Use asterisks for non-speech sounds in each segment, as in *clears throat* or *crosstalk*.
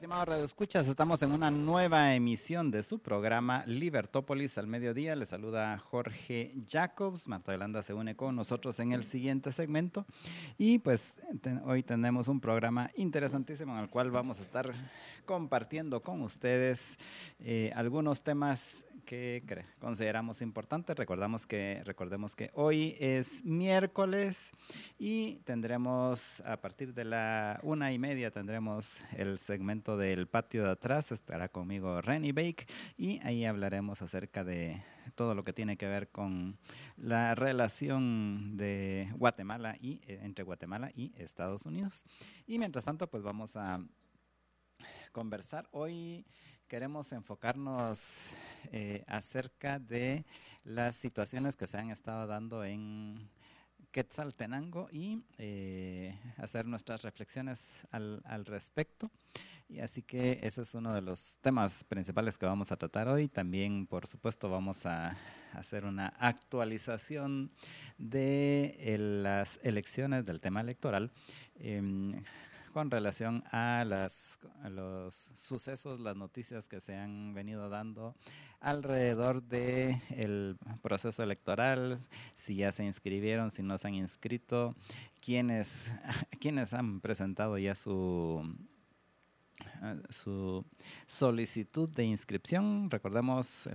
Radio Escuchas, estamos en una nueva emisión de su programa Libertópolis al mediodía. Le saluda Jorge Jacobs. Marta Yolanda se une con nosotros en el siguiente segmento. Y pues hoy tenemos un programa interesantísimo en el cual vamos a estar compartiendo con ustedes eh, algunos temas que consideramos importantes. Recordamos que, recordemos que hoy es miércoles y tendremos a partir de la una y media tendremos el segmento del patio de atrás. Estará conmigo Renny Bake y ahí hablaremos acerca de todo lo que tiene que ver con la relación de Guatemala y eh, entre Guatemala y Estados Unidos. Y mientras tanto, pues vamos a conversar hoy queremos enfocarnos eh, acerca de las situaciones que se han estado dando en Quetzaltenango y eh, hacer nuestras reflexiones al, al, respecto. Y así que ese es uno de los temas principales que vamos a tratar hoy. También, por supuesto, vamos a hacer una actualización de las elecciones del tema electoral. Con relación a, las, los sucesos, las noticias que se han venido dando alrededor del el proceso electoral, si ya se inscribieron, si no se han inscrito, quiénes, *laughs* quiénes han presentado ya su su solicitud de inscripción. Recordemos,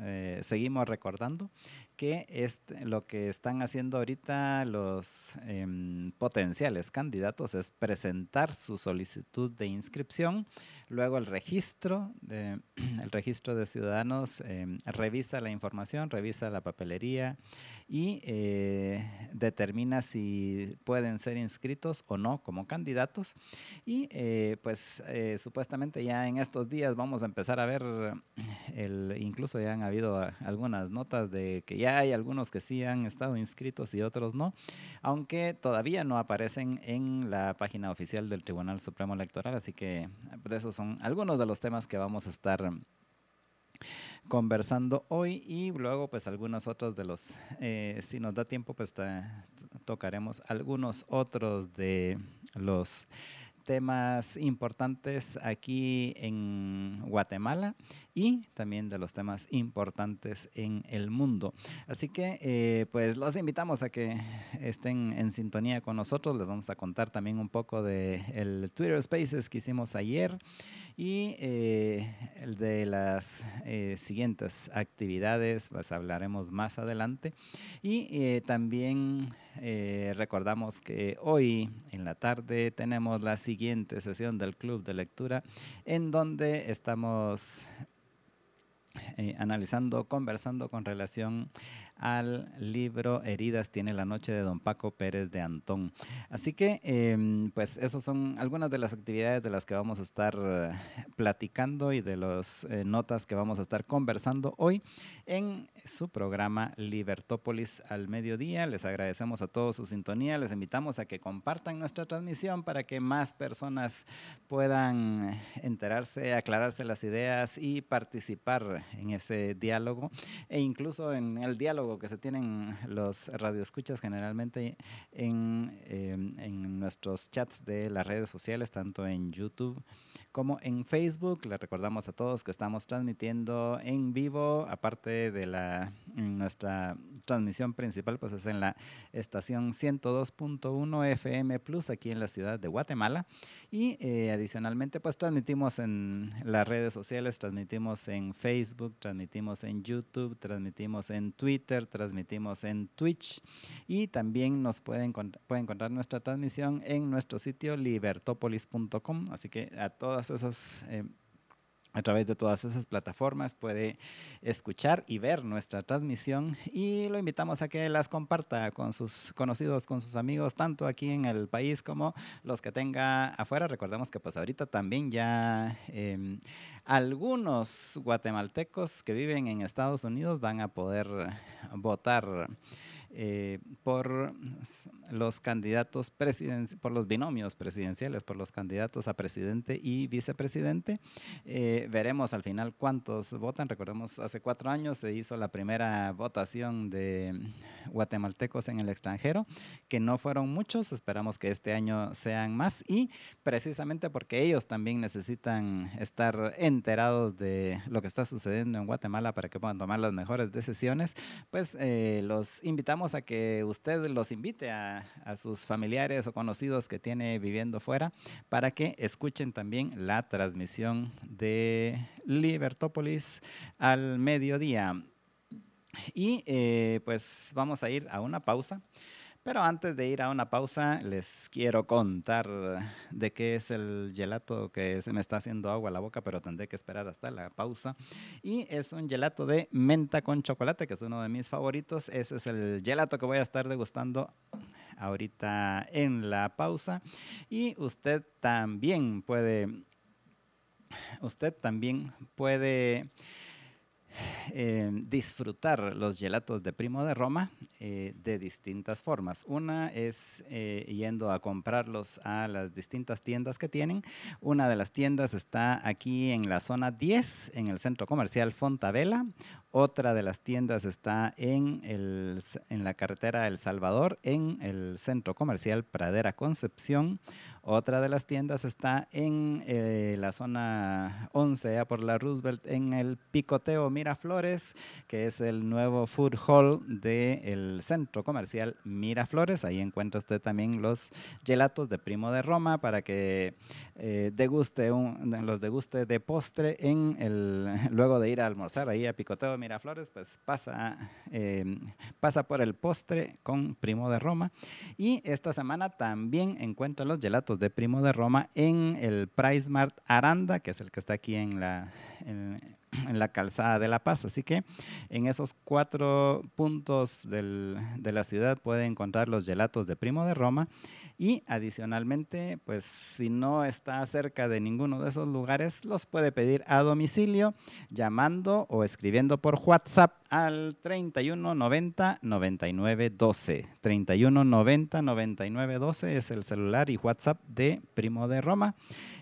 eh, seguimos recordando que es lo que están haciendo ahorita los em, potenciales candidatos es presentar su solicitud de inscripción, luego el registro de, *clears throat* el registro de ciudadanos em, revisa la información, revisa la papelería y eh, determina si pueden ser inscritos o no como candidatos. Y eh, pues eh, supuestamente ya en estos días vamos a empezar a ver el incluso ya han habido algunas notas de que ya hay algunos que sí han estado inscritos y otros no, aunque todavía no aparecen en la página oficial del Tribunal Supremo Electoral, así que esos son algunos de los temas que vamos a estar conversando hoy y luego pues algunos otros de los, eh, si nos da tiempo pues tocaremos algunos otros de los temas importantes aquí en Guatemala y también de los temas importantes en el mundo. Así que eh, pues los invitamos a que estén en sintonía con nosotros. Les vamos a contar también un poco de Twitter Spaces que hicimos ayer y eh, el de las eh, siguientes actividades, pues hablaremos más adelante. Y también recordamos que hoy en la tarde tenemos la siguiente sesión del Club de Lectura, en donde estamos eh, analizando, conversando con relación al libro Heridas tiene la noche de don Paco Pérez de Antón. Así que, em, pues, esas son algunas de las actividades de las que vamos a estar eh, platicando y de las eh, notas que vamos a estar conversando hoy en su programa Libertópolis al mediodía. Les agradecemos a todos su sintonía, les invitamos a que compartan nuestra transmisión para que más personas puedan enterarse, aclararse las ideas y participar en ese diálogo e incluso en el diálogo que se tienen *laughs* los radioescuchas generalmente en, em, en nuestros chats de las redes sociales, tanto en YouTube como en Facebook. Les recordamos a todos que estamos transmitiendo en vivo, aparte de la nuestra transmisión principal, pues es en la estación 102.1 FM Plus aquí en la ciudad de Guatemala. Y eh, adicionalmente, pues transmitimos en las redes sociales, transmitimos en Facebook, transmitimos en YouTube, transmitimos en Twitter, transmitimos en Twitch y también nos pueden, pueden encontrar nuestra transmisión en nuestro sitio libertopolis.com. Así que a todas esas... Eh, a través de todas esas plataformas puede escuchar y ver nuestra transmisión y lo invitamos a que las comparta con sus conocidos, con sus amigos, tanto aquí en el país como los que tenga afuera. Recordemos que pues ahorita también ya em, algunos guatemaltecos que viven en Estados Unidos van a poder votar eh, por los candidatos por los binomios presidenciales, por los candidatos a presidente y vicepresidente. Eh, veremos al final cuántos votan. Recordemos, hace cuatro años se hizo la primera votación de guatemaltecos en el extranjero, que no fueron muchos. Esperamos que este año sean más y precisamente porque ellos también necesitan estar enterados de lo que está sucediendo en Guatemala para que puedan tomar las mejores decisiones, pues eh, los invitamos a que usted los invite a, sus familiares o conocidos que tiene viviendo fuera para que escuchen también la transmisión de Libertópolis al mediodía. Y eh, pues vamos a ir a una pausa. Pero antes de ir a una pausa, les quiero contar de qué es el gelato que se me está haciendo agua a la boca, pero tendré que esperar hasta la pausa. Y es un gelato de menta con chocolate, que es uno de mis favoritos. Ese es el gelato que voy a estar degustando ahorita en la pausa. Y usted también puede, usted también puede eh, disfrutar los gelatos de Primo de Roma eh, de distintas formas. Una es eh, yendo a comprarlos a las distintas tiendas que tienen. Una de las tiendas está aquí en la zona 10, en el centro comercial Fontavela. Otra de las tiendas está en, el, en la carretera El Salvador, en el centro comercial Pradera Concepción. Otra de las tiendas está en eh, la zona 11, ya por la Roosevelt, en el Picoteo Miraflores, que es el nuevo food hall del centro comercial Miraflores. Ahí encuentra usted también los gelatos de Primo de Roma para que eh, deguste los deguste de postre en el, *laughs* luego de ir a almorzar ahí a Picoteo Miraflores, pues pasa, eh, pasa por el postre con Primo de Roma. Y esta semana también encuentra los gelatos de Primo de Roma en el Price Mart Aranda, que es el que está aquí en la, la calzada de La Paz. Así que en esos cuatro puntos de la ciudad puede encontrar los gelatos de Primo de Roma y adicionalmente, pues si no está cerca de ninguno de esos lugares, los puede pedir a domicilio llamando o escribiendo por WhatsApp al 31 90 99 12. 31 90 99 12 es el celular y WhatsApp de Primo de Roma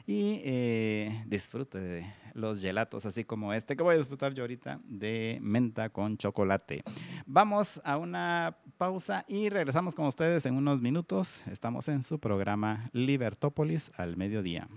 y eh, disfrute de los gelatos, así como este que voy a disfrutar yo ahorita de menta con chocolate. Vamos a una pausa y regresamos con ustedes en unos minutos. Estamos en su programa Libertópolis al mediodía.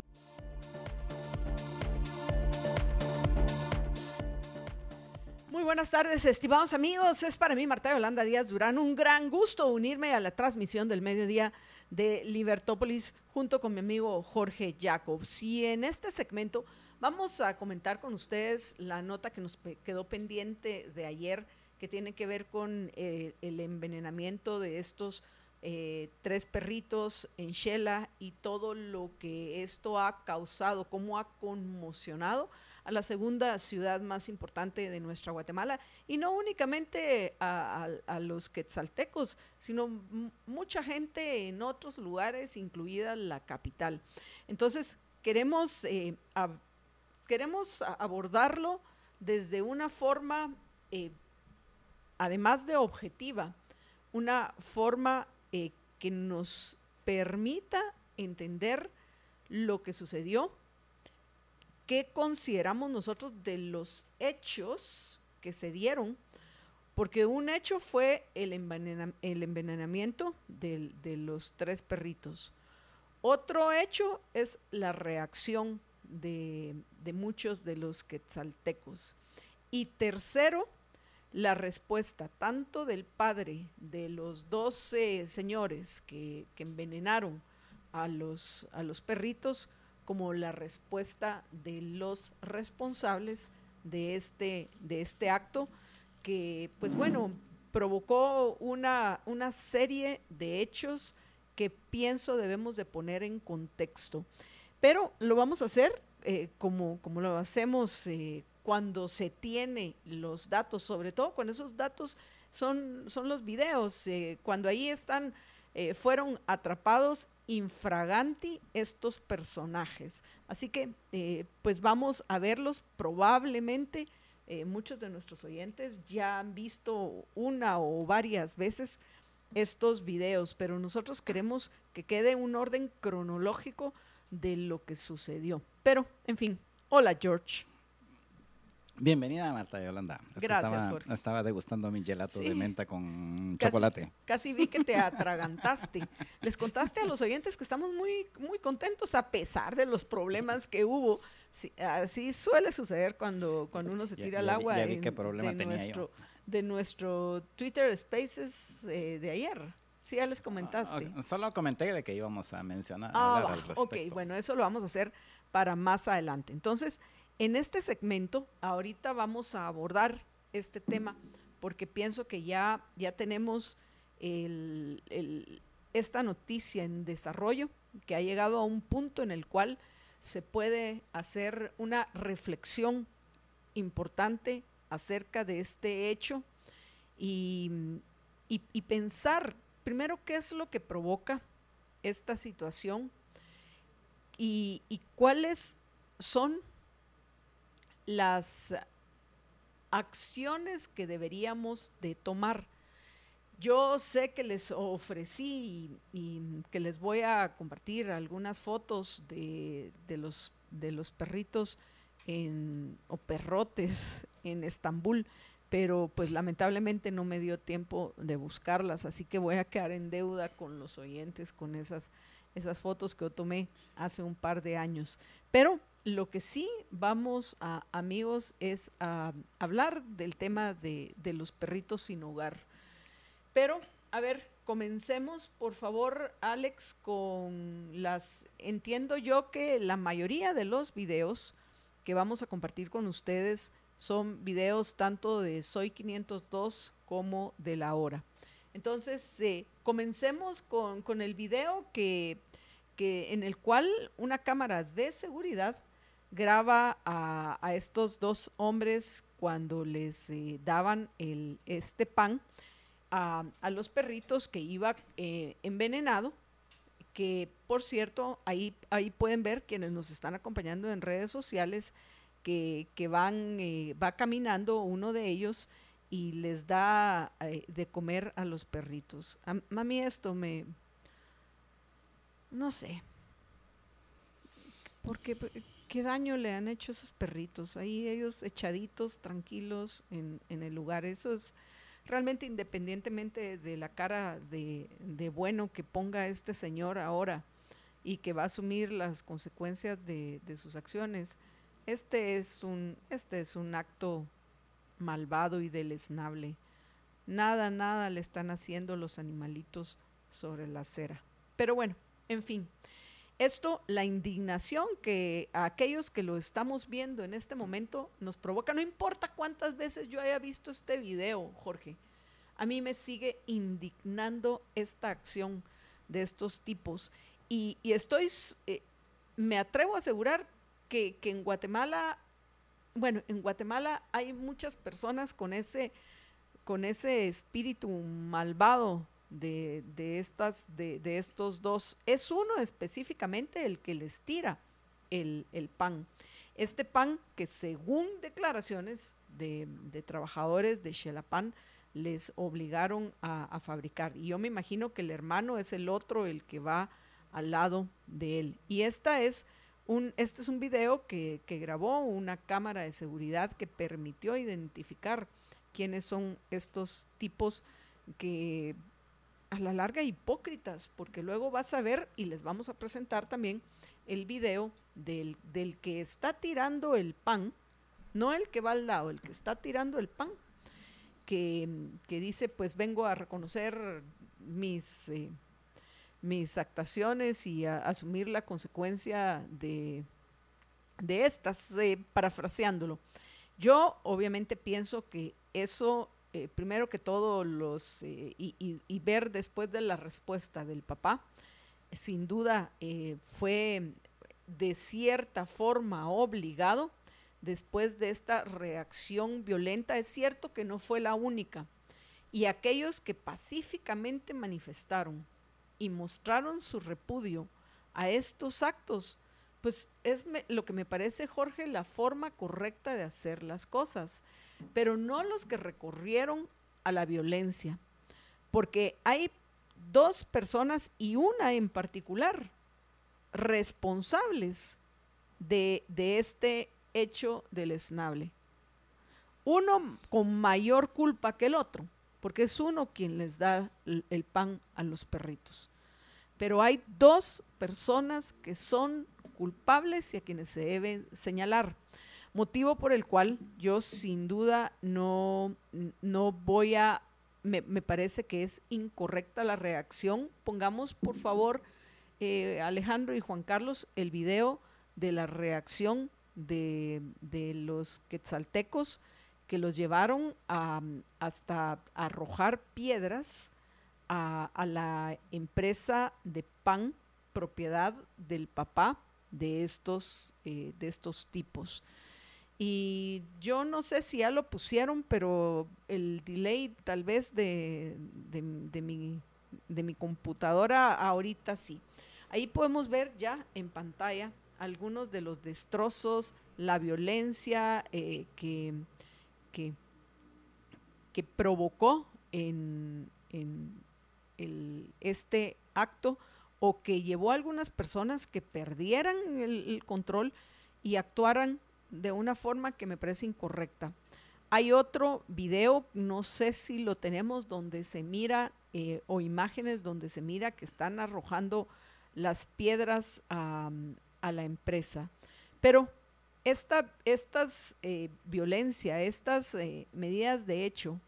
Muy buenas tardes, estimados amigos. Es para mí, Marta Yolanda Díaz Durán, un gran gusto unirme a la transmisión del mediodía de Libertópolis junto con mi amigo Jorge Jacobs. Y en este segmento Vamos a comentar con ustedes la nota que nos quedó pendiente de ayer, que tiene que ver con eh, el envenenamiento de estos eh, tres perritos en Shela y todo lo que esto ha causado, cómo ha conmocionado a la segunda ciudad más importante de nuestra Guatemala y no únicamente a, los quetzaltecos, sino mucha gente en otros lugares, incluida la capital. Entonces, queremos eh, queremos abordarlo desde una forma, eh, además de objetiva, una forma eh, que nos permita entender lo que sucedió, qué consideramos nosotros de los hechos que se dieron, porque un hecho fue el, envenenamiento de los tres perritos. Otro hecho es la reacción de, muchos de los quetzaltecos. Y tercero, la respuesta tanto del padre de los doce señores que, envenenaron a los, a los perritos, como la respuesta de los responsables de este, de este acto, que pues bueno, provocó una, una serie de hechos que pienso debemos de poner en contexto. Pero lo vamos a hacer eh, como, como lo hacemos eh, cuando se tiene los datos, sobre todo cuando esos datos son, son los videos, eh, cuando ahí están, fueron atrapados infraganti estos personajes. Así que, pues vamos a verlos probablemente. muchos de nuestros oyentes ya han visto una o varias veces estos videos, pero nosotros queremos que quede un orden cronológico de lo que sucedió. Pero, en fin, hola George. Bienvenida Marta Yolanda. Gracias, estaba, Jorge. Estaba degustando mi gelato de menta con chocolate. Casi vi que te atragantaste. Les contaste a los oyentes que estamos muy, muy contentos a pesar de los problemas que hubo. así suele suceder cuando, cuando uno se tira al agua. Ya vi qué problema de tenía nuestro, De nuestro Twitter Spaces eh, de ayer. Sí, ya les comentaste. Ah, solo comenté de que íbamos a mencionar. Ah, ok, bueno, eso lo vamos a hacer para más adelante. Entonces, en este segmento, ahorita vamos a abordar este tema porque pienso que ya, ya tenemos esta noticia en desarrollo que ha llegado a un punto en el cual se puede hacer una reflexión importante acerca de este hecho y, y pensar primero, ¿qué es lo que provoca esta situación? Y, cuáles son las acciones que deberíamos de tomar. Yo sé que les ofrecí y, que les voy a compartir algunas fotos de, los, de los perritos en, o perrotes en Estambul, pero pues lamentablemente no me dio tiempo de buscarlas, así que voy a quedar en deuda con los oyentes con esas, esas fotos que yo tomé hace un par de años. Pero lo que sí vamos a, amigos, es a hablar del tema de, de los perritos sin hogar. Pero, a ver, comencemos, por favor, Alex, con las... Entiendo yo que la mayoría de los videos que vamos a compartir con ustedes son videos tanto de Soy 502 como de la hora. Entonces, eh, comencemos con, el video que, que, en el cual una cámara de seguridad graba a, estos dos hombres cuando les eh, daban el, este pan a, los perritos que iba eh, envenenado que por cierto, ahí, ahí pueden ver quienes nos están acompañando en redes sociales que, van, eh, va caminando uno de ellos y les da eh, de comer a los perritos. A, mí esto me... No sé. Porque qué daño le han hecho esos perritos. Ahí ellos echaditos, tranquilos en, en el lugar. Eso es realmente independientemente de la cara de, de, bueno que ponga este señor ahora y que va a asumir las consecuencias de, de sus acciones este es un, este es un acto malvado y deleznable. Nada, nada le están haciendo los animalitos sobre la acera. Pero bueno, en fin, esto, la indignación que a aquellos que lo estamos viendo en este momento nos provoca, no importa cuántas veces yo haya visto este video, Jorge, a mí me sigue indignando esta acción de estos tipos. Y, estoy, eh, me atrevo a asegurar que, en Guatemala, bueno, en Guatemala hay muchas personas con ese, con ese espíritu malvado de, estas, de, estos dos. Es uno específicamente el que les tira el, pan. Este pan que según declaraciones de, trabajadores de Xelapan les obligaron a, a, fabricar. Y yo me imagino que el hermano es el otro, el que va al lado de él. Y esta es este es un video que, grabó una cámara de seguridad que permitió identificar quiénes son estos tipos que a la larga hipócritas, porque luego vas a ver y les vamos a presentar también el video del, del que está tirando el pan, no el que va al lado, el que está tirando el pan, que, dice, pues vengo a reconocer mis... Eh, mis actuaciones y asumir la consecuencia de, de estas, eh, parafraseándolo. Yo obviamente pienso que eso, eh, primero que todo, los, eh, y, ver después de la respuesta del papá, sin duda fue de cierta forma obligado después de esta reacción violenta. Es cierto que no fue la única. Y aquellos que pacíficamente manifestaron y mostraron su repudio a estos actos, pues es lo que me parece, Jorge, la forma correcta de hacer las cosas, pero no los que recorrieron a la violencia, porque hay dos personas y una en particular responsables de, de este hecho del esnable. Uno con mayor culpa que el otro, porque es uno quien les da el pan a los perritos. Pero hay dos personas que son culpables y a quienes se debe señalar. Motivo por el cual yo sin duda no, no voy a, me, parece que es incorrecta la reacción. Pongamos por favor, eh, Alejandro y Juan Carlos, el video de la reacción de, los quetzaltecos que los llevaron a, hasta arrojar piedras a, la empresa de pan propiedad del papá de estos, eh, de estos tipos. Y yo no sé si ya lo pusieron, pero el delay tal vez de, de, mi, de mi computadora ahorita sí. Ahí podemos ver ya en pantalla algunos de los destrozos, la violencia eh, que, que, provocó en, este acto o que llevó a algunas personas que perdieran el, control y actuaran de una forma que me parece incorrecta. Hay otro video, no sé si lo tenemos, donde se mira, eh, o imágenes donde se mira que están arrojando las piedras a, a la empresa. Pero esta estas, eh, violencia, estas eh, medidas de hecho,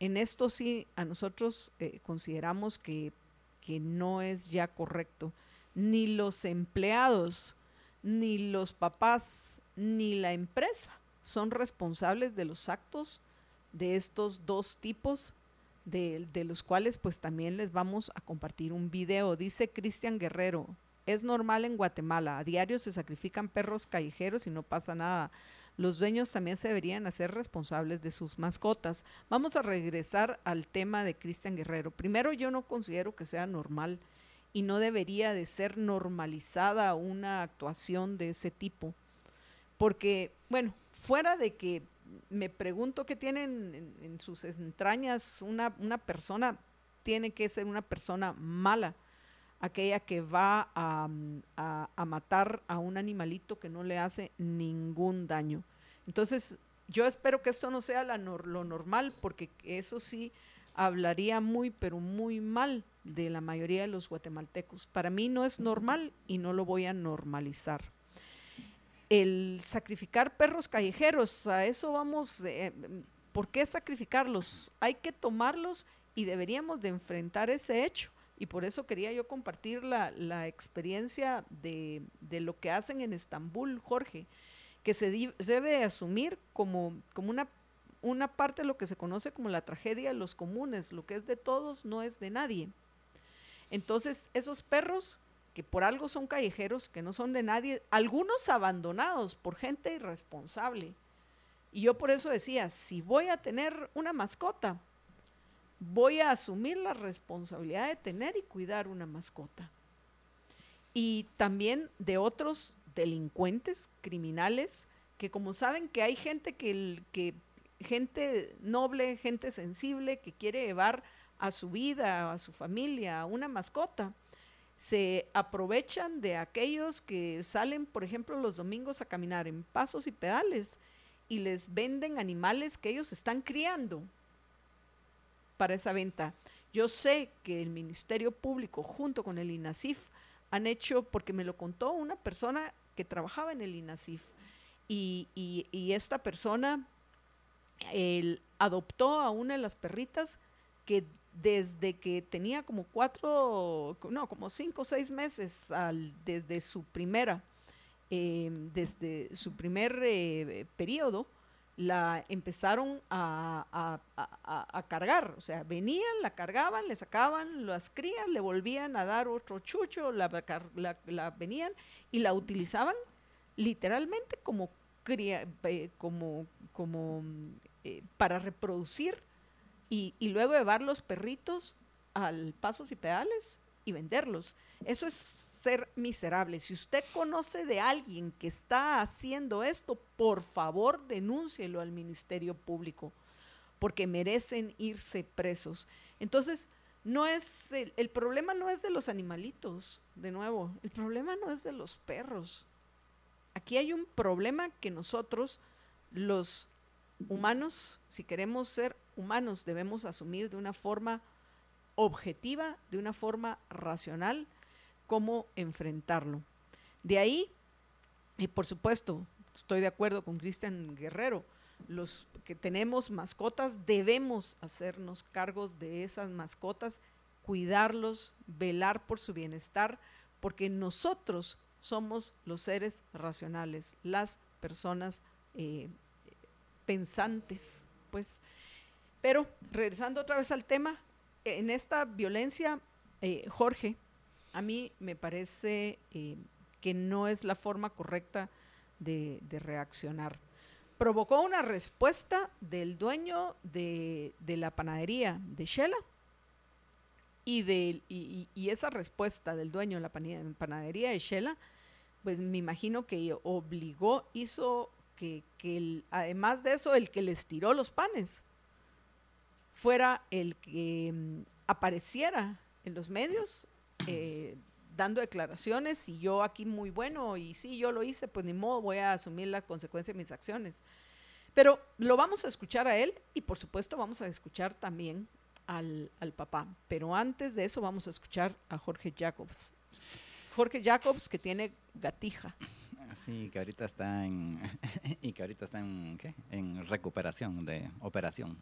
en esto sí a nosotros eh, consideramos que, que no es ya correcto. Ni los empleados, ni los papás, ni la empresa son responsables de los actos de estos dos tipos de, de, los cuales pues también les vamos a compartir un video. Dice Cristian Guerrero, es normal en Guatemala. A diario se sacrifican perros callejeros y no pasa nada. Los dueños también se deberían hacer responsables de sus mascotas. Vamos a regresar al tema de Cristian Guerrero. Primero, yo no considero que sea normal y no debería de ser normalizada una actuación de ese tipo. Porque, bueno, fuera de que me pregunto qué tienen en, sus entrañas una, una persona, tiene que ser una persona mala aquella que va mm, a, matar a un animalito que no le hace ningún daño. Entonces, yo espero que esto no sea lo normal, porque eso sí hablaría muy, pero muy mal de la mayoría de los guatemaltecos. Para mí no es normal y no lo voy a normalizar. El sacrificar perros callejeros, a eso vamos, eh, ¿por qué sacrificarlos? Hay que tomarlos y deberíamos de enfrentar ese hecho y por eso quería yo compartir la, experiencia de, lo que hacen en Estambul, Jorge, que se debe asumir como, como una, una parte de lo que se conoce como la tragedia de los comunes, lo que es de todos no es de nadie. Entonces, esos perros que por algo son callejeros, que no son de nadie, algunos abandonados por gente irresponsable. Y yo por eso decía, si voy a tener una mascota, voy a asumir la responsabilidad de tener y cuidar una mascota. Y también de otros delincuentes, criminales, que como saben que hay gente que, que gente noble, gente sensible, que quiere llevar a su vida, a su familia, a una mascota, se aprovechan de aquellos que salen, por ejemplo, los domingos a caminar en pasos y pedales y les venden animales que ellos están criando para esa venta. Yo sé que el Ministerio Público junto con el INASIF han hecho, porque me lo contó una persona que trabajaba en el INASIF, y, esta persona adoptó a una de las perritas que desde que tenía como cuatro, no, como cinco o seis meses desde su primera, em, desde su primer eh, periodo, la empezaron a, cargar. O sea, venían, la cargaban, le sacaban las crías, le volvían a dar otro chucho, la, la, venían y la utilizaban literalmente como, cría, como, como eh, para reproducir y, y luego llevar los perritos al pasos y pedales y venderlos. Eso es ser miserable. Si usted conoce de alguien que está haciendo esto, por favor denúncielo al Ministerio Público, porque merecen irse presos. Entonces, no es el, el, problema no es de los animalitos, de nuevo, el problema no es de los perros. Aquí hay un problema que nosotros, los humanos, si queremos ser humanos, debemos asumir de una forma objetiva, de una forma racional, cómo enfrentarlo. De ahí, y por supuesto, estoy de acuerdo con Cristian Guerrero, los que tenemos mascotas debemos hacernos cargos de esas mascotas, cuidarlos, velar por su bienestar, porque nosotros somos los seres racionales, las personas eh, pensantes, pues. Pero regresando otra vez al tema, en esta violencia, eh, Jorge, a mí me parece eh, que no es la forma correcta de, reaccionar. Provocó una respuesta del dueño de, la panadería de Shela y, de, y, esa respuesta del dueño de la panadería de Shela, pues me imagino que obligó, hizo que, además de eso, el que les tiró los panes fuera el que mm, apareciera en los medios eh, dando declaraciones y yo aquí muy bueno y sí, yo lo hice, pues ni modo, voy a asumir la consecuencia de mis acciones. Pero lo vamos a escuchar a él y por supuesto vamos a escuchar también al, al papá. Pero antes de eso vamos a escuchar a Jorge Jacobs. Jorge Jacobs que tiene gatija. Sí, que ahorita está en *laughs* y que ahorita está en, ¿qué? en recuperación de operación.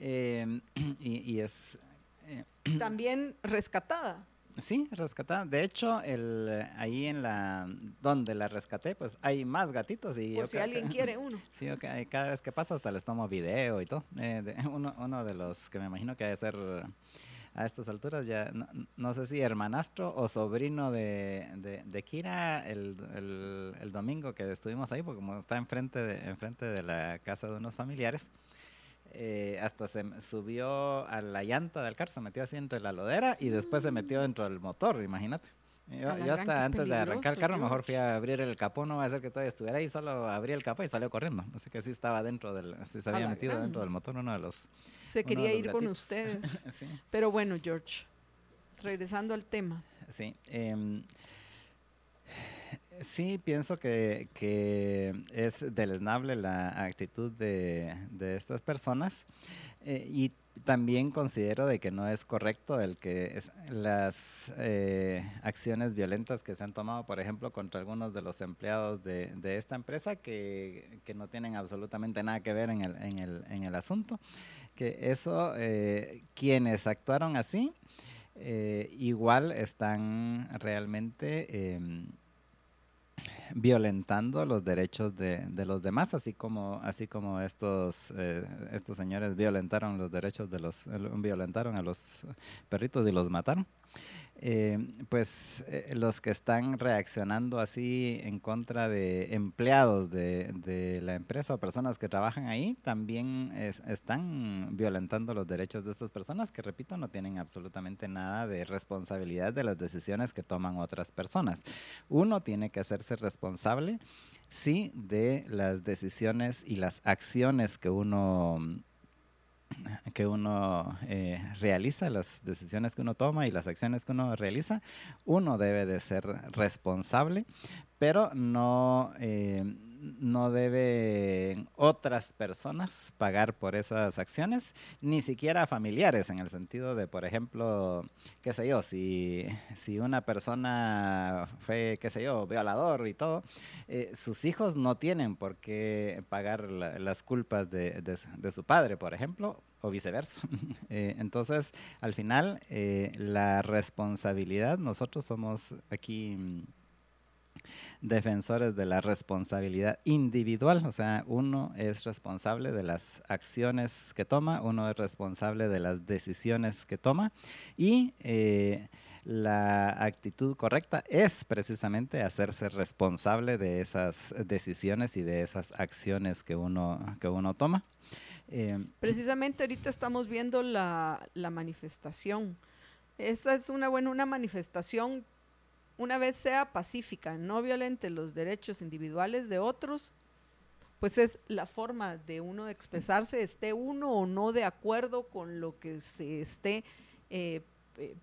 *clears throat* Eh, y, es... Eh, *clears throat* También rescatada. Sí, rescatada. De hecho, el, ahí en la donde la rescaté, pues hay más gatitos. Y Por si alguien quiere uno. *laughs* Sí, cada vez que pasa hasta les tomo video y todo. Eh, *laughs* uno, uno de los que me imagino que debe ser a estas alturas ya, no, sé si hermanastro o sobrino de, de, Kira el, el, domingo que estuvimos ahí, porque como está enfrente de, enfrente de la casa de unos familiares, eh, hasta se subió a la llanta del carro, se metió así dentro de la lodera y después se metió dentro del motor, imagínate. Yo, hasta antes de arrancar el carro, mejor fui a abrir el capó, no va a ser que todavía estuviera ahí, solo abrí el capó y salió corriendo. Así que sí estaba dentro del, sí se había metido dentro del motor uno de los. Se quería ir con ustedes. *laughs* Pero bueno, George, regresando al tema. Sí. Eh, Sí, pienso que, que, es deleznable la actitud de, de estas personas eh, y también considero de que no es correcto el que las eh, acciones violentas que se han tomado, por ejemplo, contra algunos de los empleados de, de esta empresa que, que, no tienen absolutamente nada que ver en el, en el, en el asunto, que eso, eh, quienes actuaron así, igual están realmente em, violentando los derechos de, de, los demás, así como, así como estos, eh, estos señores violentaron los derechos de los, violentaron a los perritos y los mataron. Eh, pues eh, los que están reaccionando así en contra de empleados de, de la empresa o personas que trabajan ahí, también están violentando los derechos de estas personas que, repito, no tienen absolutamente nada de responsabilidad de las decisiones que toman otras personas. Uno tiene que hacerse responsable, sí, de las decisiones y las acciones que uno que uno eh, realiza, las decisiones que uno toma y las acciones que uno realiza, uno debe de ser responsable, pero no, eh, no deben otras personas pagar por esas acciones, ni siquiera familiares, en el sentido de, por ejemplo, qué sé yo, si, si una persona fue, qué sé yo, violador y todo, eh, sus hijos no tienen por qué pagar las culpas de, de, su padre, por ejemplo, o viceversa. *laughs* Eh, entonces, al final, eh, la responsabilidad, nosotros somos aquí defensores de la responsabilidad individual, o sea, uno es responsable de las acciones que toma, uno es responsable de las decisiones que toma y eh, la actitud correcta es precisamente hacerse responsable de esas decisiones y de esas acciones que uno, que uno toma. Eh, precisamente ahorita estamos viendo la, la manifestación. Esa es una buena una manifestación una vez sea pacífica, no violente los derechos individuales de otros, pues es la forma de uno expresarse, esté uno o no de acuerdo con lo que se esté eh, eh,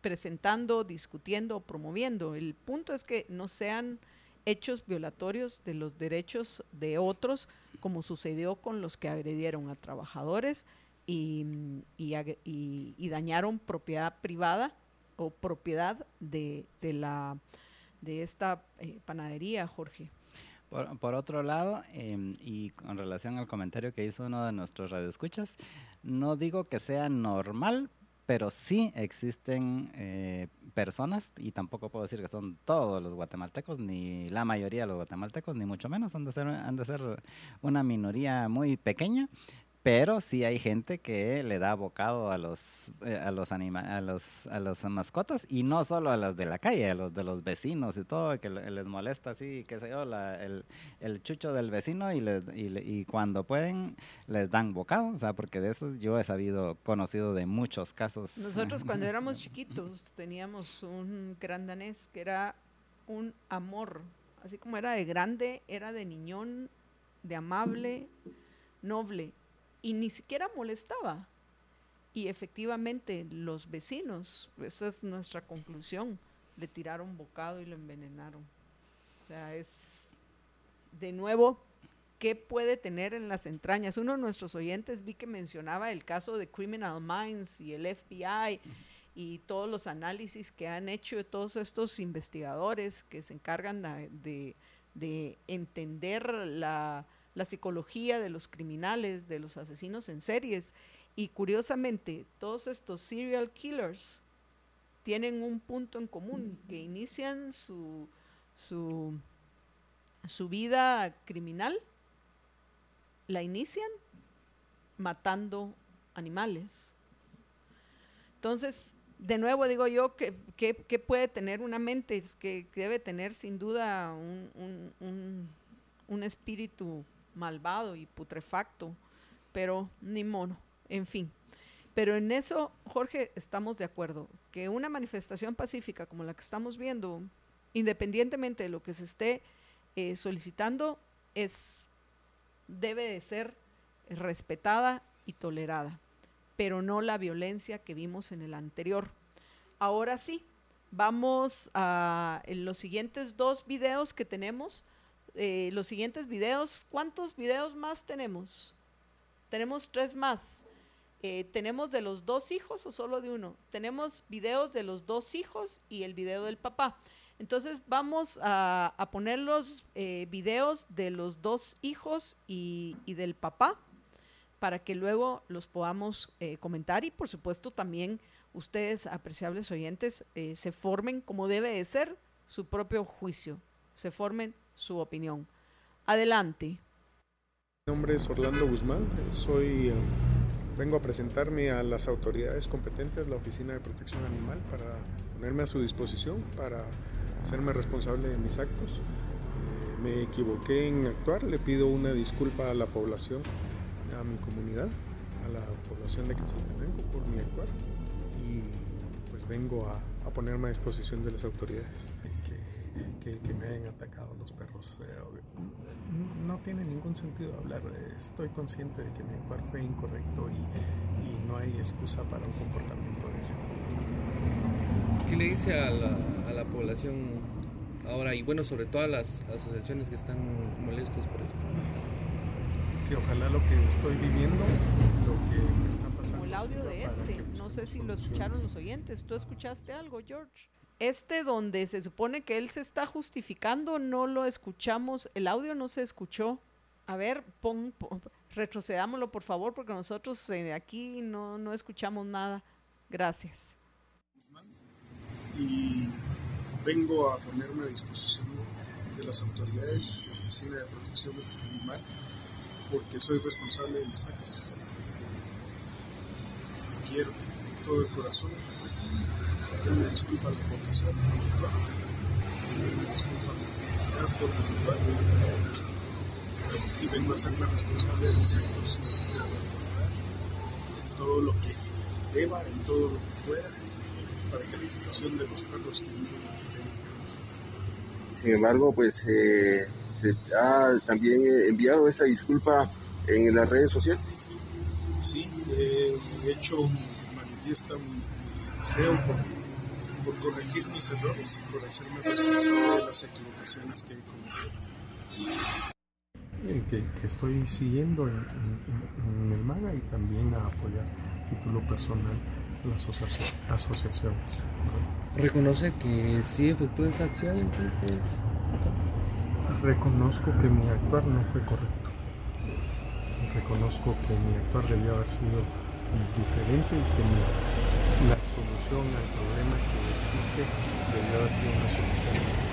presentando, discutiendo, promoviendo. El punto es que no sean hechos violatorios de los derechos de otros, como sucedió con los que agredieron a trabajadores y dañaron propiedad privada o propiedad de, de la, de esta eh, panadería, Jorge. Por, otro lado, em, y con relación al comentario que hizo uno de nuestros radioescuchas, no digo que sea normal, pero sí existen eh, personas, y tampoco puedo decir que son todos los guatemaltecos, ni la mayoría de los guatemaltecos, ni mucho menos, han de ser, han de ser una minoría muy pequeña, pero sí hay gente que le da bocado a los eh, a los anima a los a las mascotas y no solo a las de la calle, a los de los vecinos y todo que les molesta así, qué sé yo, el, el, chucho del vecino y, les, y, cuando pueden les dan bocado, o sea, porque de eso yo he sabido conocido de muchos casos. Nosotros cuando *laughs* éramos chiquitos teníamos un gran danés que era un amor, así como era de grande, era de niñón, de amable, noble y ni siquiera molestaba. Y efectivamente los vecinos, esa es nuestra conclusión, le tiraron bocado y lo envenenaron. O sea, es de nuevo, ¿qué puede tener en las entrañas? Uno de nuestros oyentes vi que mencionaba el caso de Criminal Minds y el FBI y todos los análisis que han hecho todos estos investigadores que se encargan de, de entender la, la psicología de los criminales, de los asesinos en series. Y curiosamente, todos estos serial killers tienen un punto en común, que inician su, su, su vida criminal, la inician matando animales. Entonces, de nuevo digo yo que, puede tener una mente, es que, debe tener sin duda un, un, un espíritu malvado y putrefacto, pero ni mono, en fin. Pero en eso, Jorge, estamos de acuerdo, que una manifestación pacífica como la que estamos viendo, independientemente de lo que se esté eh, solicitando, es, debe de ser respetada y tolerada, pero no la violencia que vimos en el anterior. Ahora sí, vamos a los siguientes dos videos que tenemos eh, los siguientes videos. ¿Cuántos videos más tenemos? Tenemos tres más. Eh, ¿Tenemos de los dos hijos o solo de uno? Tenemos videos de los dos hijos y el video del papá. Entonces vamos a, poner los eh, videos de los dos hijos y, del papá para que luego los podamos comentar y por supuesto también ustedes, apreciables oyentes, se formen como debe de ser su propio juicio, se formen su opinión. Adelante. Mi nombre es Orlando Guzmán, soy, eh, vengo a presentarme a las autoridades competentes, la Oficina de Protección Animal, para ponerme a su disposición, para hacerme responsable de mis actos. Eh, me equivoqué en actuar, le pido una disculpa a la población, a mi comunidad, a la población de Quetzaltenango por mi actuar y pues vengo a, a ponerme a disposición de las autoridades que, me hayan atacado los perros. no tiene ningún sentido hablar. Estoy consciente de que mi actuar fue incorrecto y, y no hay excusa para un comportamiento de ese tipo. ¿Qué le dice a la, a la población ahora y bueno, sobre todo a las asociaciones que están molestos por esto? Que ojalá lo que estoy viviendo, lo que me está pasando. Como el audio de este, no sé si lo escucharon los oyentes. ¿Tú escuchaste algo, George? Este donde se supone que él se está justificando, no lo escuchamos, el audio no se escuchó. A ver, pon, retrocedámoslo por favor, porque nosotros eh, aquí no, no escuchamos nada. Gracias. Y vengo a ponerme a disposición las autoridades de la Oficina de Protección Animal porque soy responsable de mis actos. Quiero todo el corazón, pues, pedirle disculpa a la población, pedirle disculpa por mi y vengo a hacerme responsable de mis actos en todo lo que deba, en todo lo que pueda, para que la situación de los perros que viven sin embargo, pues eh, se ha también enviado esa disculpa en las redes sociales. Sí, eh, de hecho manifiesta mi, deseo por, corregir mis errores y por hacerme responsable de las equivocaciones que he cometido. Eh, que, estoy siguiendo en, el MAGA y también a apoyar título personal las asociaciones. ¿Reconoce que sí efectuó esa acción entonces? Reconozco que mi actuar no fue correcto. Reconozco que mi actuar debió haber sido diferente y que la solución al problema que existe debió haber sido una solución distinta.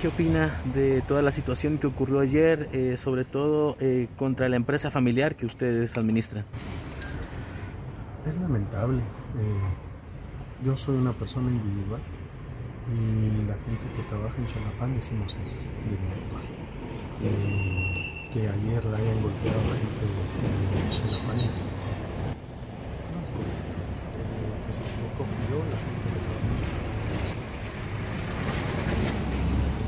¿Qué opina de toda la situación que ocurrió ayer, eh, sobre todo eh, contra la empresa familiar que ustedes administran? Es lamentable. Eh, yo soy una persona individual y la gente que trabaja en Chalapán es inocente de mi actual. Eh, que ayer la hayan golpeado a la gente de, de Chalapán es, no es correcto. Que se equivocó fui yo, la gente que trabaja en Chalapán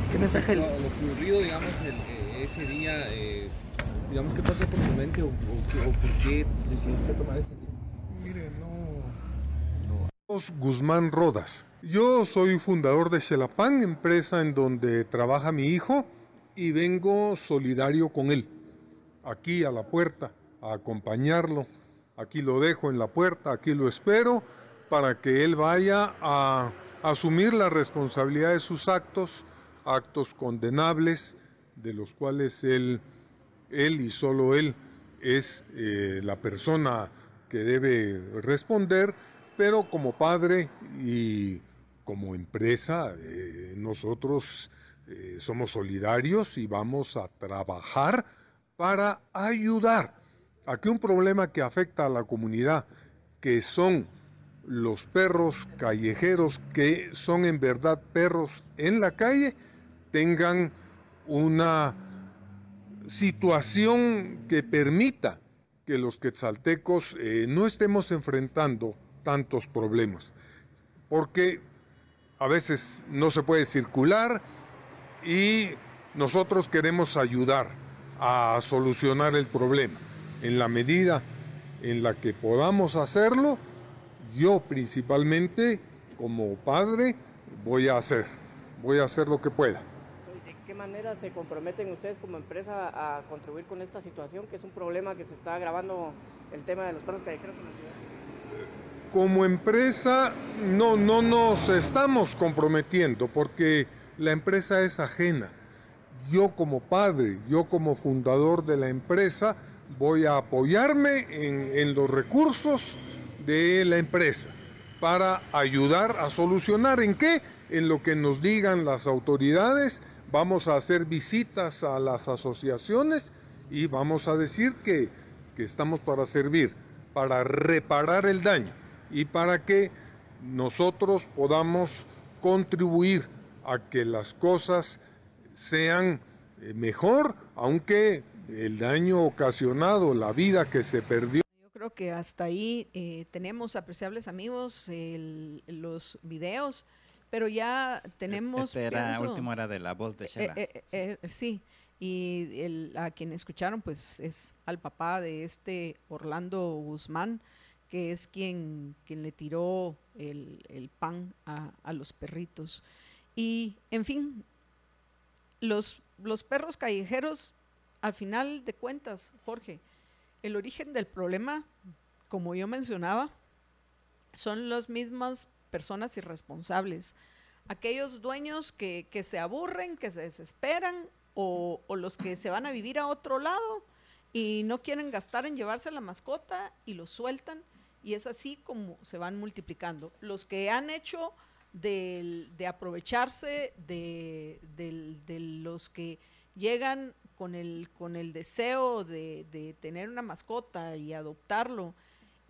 es ¿Qué mensaje? Lo, lo ocurrido, digamos, el, eh, ese día, eh, digamos, ¿qué pasó por su mente o, o, o por qué decidiste tomar esa Guzmán Rodas. Yo soy fundador de Xelapan, empresa en donde trabaja mi hijo, y vengo solidario con él. Aquí a la puerta, a acompañarlo. Aquí lo dejo en la puerta, aquí lo espero para que él vaya a asumir la responsabilidad de sus actos, actos condenables, de los cuales él, él y solo él es eh, la persona que debe responder pero como padre y como empresa, eh, nosotros eh, somos solidarios y vamos a trabajar para ayudar a que un problema que afecta a la comunidad, que son los perros callejeros, que son en verdad perros en la calle, tengan una situación que permita que los quetzaltecos eh, no estemos enfrentando tantos problemas, porque a veces no se puede circular y nosotros queremos ayudar a solucionar el problema. En la medida en la que podamos hacerlo, yo principalmente como padre voy a hacer, voy a hacer lo que pueda. ¿De qué manera se comprometen ustedes como empresa a contribuir con esta situación, que es un problema que se está agravando el tema de los perros callejeros en la ciudad? como empresa no, no nos estamos comprometiendo porque la empresa es ajena. Yo como padre, yo como fundador de la empresa, voy a apoyarme en, los recursos de la empresa para ayudar a solucionar en qué, en lo que nos digan las autoridades. Vamos a hacer visitas a las asociaciones y vamos a decir que, que estamos para servir, para reparar el daño y para que nosotros podamos contribuir a que las cosas sean eh, mejor, aunque el daño ocasionado, la vida que se perdió. Yo creo que hasta ahí eh, tenemos apreciables amigos los videos, pero ya tenemos... Este era, último era de la voz de eh, Shela. sí, y el, a quien escucharon pues es al papá de este Orlando Guzmán, que es quien, quien le tiró el, pan a, los perritos. Y, en fin, los, los perros callejeros, al final de cuentas, Jorge, el origen del problema, como yo mencionaba, son las mismas personas irresponsables. Aquellos dueños que, se aburren, que se desesperan, o, los que se van a vivir a otro lado y no quieren gastar en llevarse la mascota y lo sueltan y es así como se van multiplicando. Los que han hecho de aprovecharse del, los que llegan con el, con el deseo de, de tener una mascota y adoptarlo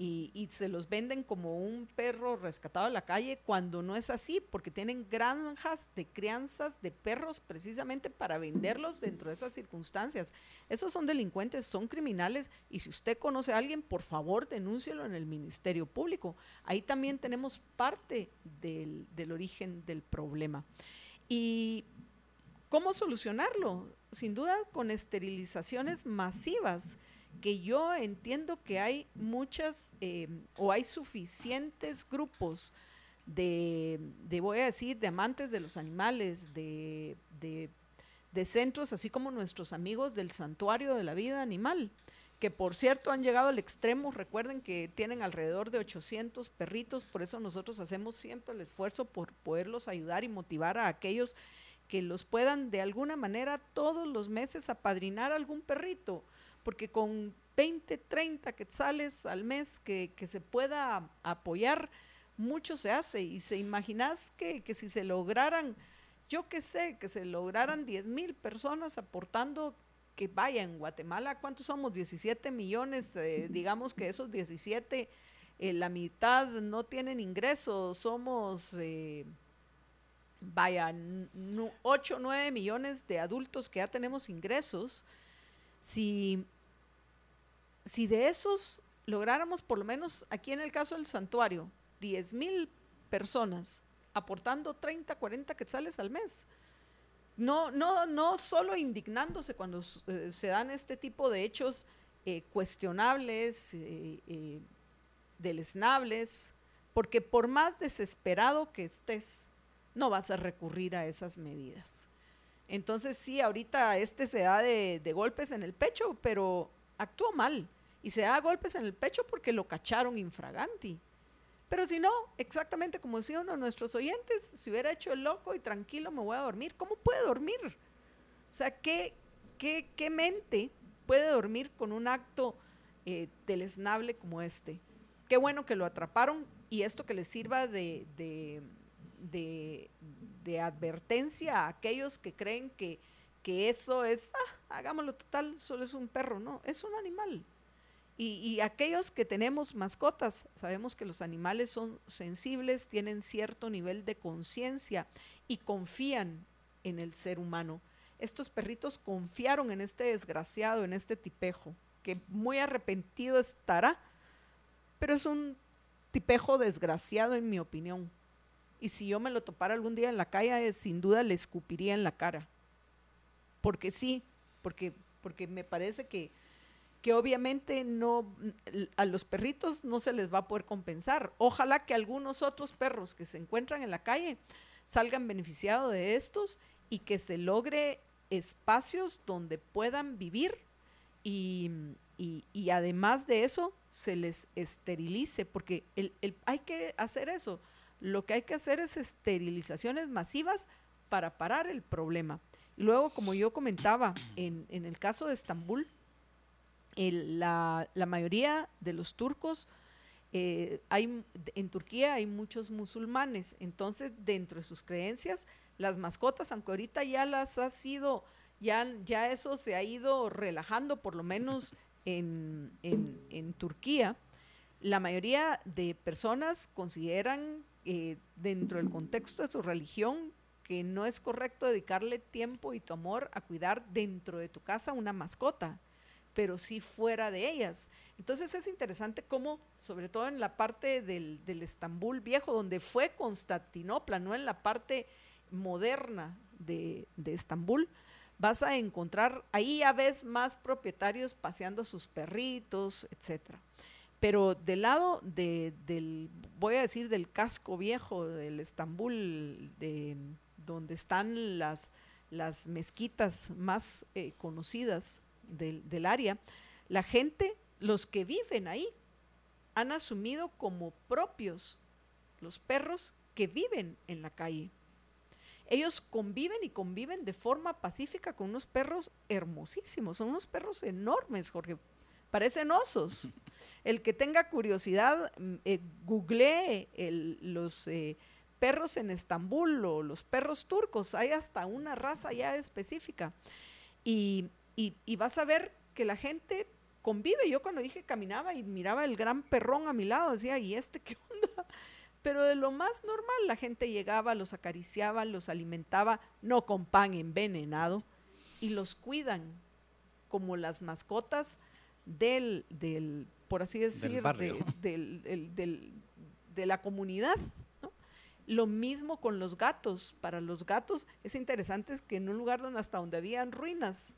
y, y, se los venden como un perro rescatado de la calle cuando no es así, porque tienen granjas de crianzas de perros precisamente para venderlos dentro de esas circunstancias. Esos son delincuentes, son criminales y si usted conoce a alguien, por favor denúncielo en el Ministerio Público. Ahí también tenemos parte del, del origen del problema. ¿Y cómo solucionarlo? Sin duda con esterilizaciones masivas que yo entiendo que hay muchas eh, o hay suficientes grupos de, de, voy a decir, de amantes de los animales, de, de, centros, así como nuestros amigos del Santuario de la Vida Animal, que por cierto han llegado al extremo, recuerden que tienen alrededor de 800 perritos, por eso nosotros hacemos siempre el esfuerzo por poderlos ayudar y motivar a aquellos que los puedan de alguna manera todos los meses apadrinar algún perrito porque con 20, 30 quetzales al mes que, que se pueda apoyar, mucho se hace. Y se imaginas que, que si se lograran, yo qué sé, que se lograran 10 mil personas aportando que vaya en Guatemala, ¿cuántos somos? 17 millones, eh, digamos que esos 17, eh, la mitad no tienen ingresos, somos, eh, vaya, 8 o 9 millones de adultos que ya tenemos ingresos. Si si de esos lográramos, por lo menos aquí en el caso del santuario, 10 mil personas aportando 30, 40 quetzales al mes, no, no, no solo indignándose cuando eh, se dan este tipo de hechos eh, cuestionables, eh, deleznables, porque por más desesperado que estés, no vas a recurrir a esas medidas. Entonces sí, ahorita este se da de, golpes en el pecho, pero actuó mal y se da golpes en el pecho porque lo cacharon infraganti. Pero si no, exactamente como decía uno de nuestros oyentes, si hubiera hecho el loco y tranquilo me voy a dormir, ¿cómo puede dormir? O sea, ¿qué, qué, qué mente puede dormir con un acto eh, deleznable como este? Qué bueno que lo atraparon y esto que les sirva de, de, de, advertencia a aquellos que creen que, que eso es, ah, hagámoslo total, solo es un perro, no, es un animal. Y, aquellos que tenemos mascotas, sabemos que los animales son sensibles, tienen cierto nivel de conciencia y confían en el ser humano. Estos perritos confiaron en este desgraciado, en este tipejo, que muy arrepentido estará, pero es un tipejo desgraciado en mi opinión. Y si yo me lo topara algún día en la calle, sin duda le escupiría en la cara. Porque sí, porque, porque me parece que que obviamente no a los perritos no se les va a poder compensar. Ojalá que algunos otros perros que se encuentran en la calle salgan beneficiados de estos y que se logre espacios donde puedan vivir y, y, además de eso se les esterilice, porque el, el, hay que hacer eso. Lo que hay que hacer es esterilizaciones masivas para parar el problema. Y luego, como yo comentaba, en, en el caso de Estambul, la, mayoría de los turcos, eh, hay, en Turquía hay muchos musulmanes, entonces dentro de sus creencias, las mascotas, aunque ahorita ya las ha sido, ya, ya eso se ha ido relajando, por lo menos en, en, Turquía, la mayoría de personas consideran eh, dentro del contexto de su religión que no es correcto dedicarle tiempo y tu amor a cuidar dentro de tu casa una mascota pero sí fuera de ellas. Entonces es interesante cómo, sobre todo en la parte del, Estambul viejo, donde fue Constantinopla, no en la parte moderna de, Estambul, vas a encontrar, ahí ya ves más propietarios paseando sus perritos, etcétera. Pero del lado del, voy a decir, del casco viejo del Estambul, de, donde están las, las mezquitas más eh, conocidas del, área, la gente, los que viven ahí, han asumido como propios los perros que viven en la calle. Ellos conviven y conviven de forma pacífica con unos perros hermosísimos, son unos perros enormes, Jorge, parecen osos. *laughs* El que tenga curiosidad, mm, eh, googlee los eh, perros en Estambul o los perros turcos, hay hasta una raza ya específica. Y, vas a ver que la gente convive. Yo cuando dije caminaba y miraba el gran perrón a mi lado, decía, ¿y este qué onda? *laughs* Pero de lo más normal, la gente llegaba, los acariciaba, los alimentaba, no con pan envenenado, y los cuidan como las mascotas del, del por así decir, *laughs* del de, la comunidad. Lo mismo con los gatos. Para los gatos es interesante que en un lugar donde hasta donde habían ruinas,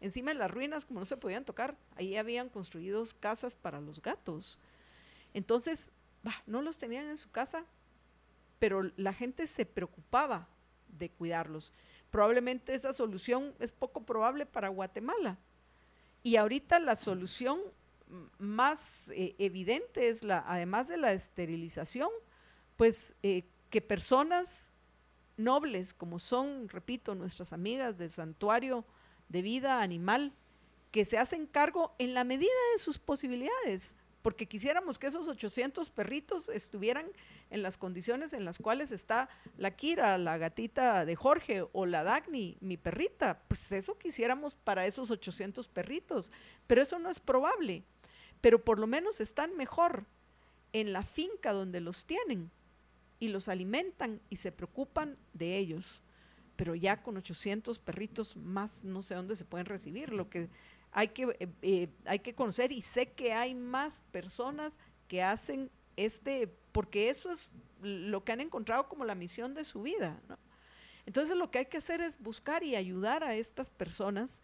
encima de las ruinas, como no se podían tocar, ahí habían construido casas para los gatos. Entonces, no los tenían en su casa, pero la gente se preocupaba de cuidarlos. Probablemente esa solución es poco probable para Guatemala. Y ahorita la solución más eh, evidente es la, además de la esterilización, pues eh, que personas nobles como son, repito, nuestras amigas del santuario de vida animal, que se hacen cargo en la medida de sus posibilidades, porque quisiéramos que esos 800 perritos estuvieran en las condiciones en las cuales está la Kira, la gatita de Jorge, o la Dagny, mi perrita. Pues eso quisiéramos para esos 800 perritos, pero eso no es probable. Pero por lo menos están mejor en la finca donde los tienen y los alimentan y se preocupan de ellos. Pero ya con 800 perritos más no sé dónde se pueden recibir. Lo que hay que, eh, eh, hay que conocer y sé que hay más personas que hacen este, porque eso es lo que han encontrado como la misión de su vida. Entonces lo que hay que hacer es buscar y ayudar a estas personas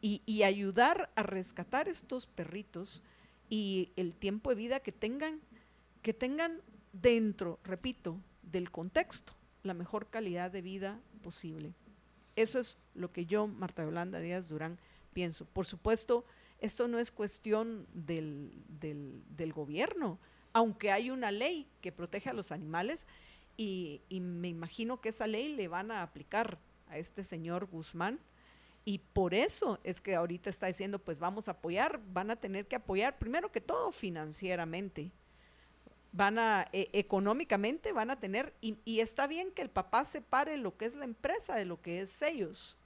y, y, ayudar a rescatar estos perritos y el tiempo de vida que tengan, que tengan dentro, repito, del contexto, la mejor calidad de vida posible. Eso es lo que yo, Marta Yolanda Díaz Durán, pienso. Por supuesto, esto no es cuestión del, del, gobierno, aunque hay una ley que protege a los animales y, me imagino que esa ley le van a aplicar a este señor Guzmán. Y por eso es que ahorita está diciendo, pues vamos a apoyar, van a tener que apoyar primero que todo financieramente, van a, e, económicamente van a tener, y, y, está bien que el papá separe lo que es la empresa de lo que es ellos,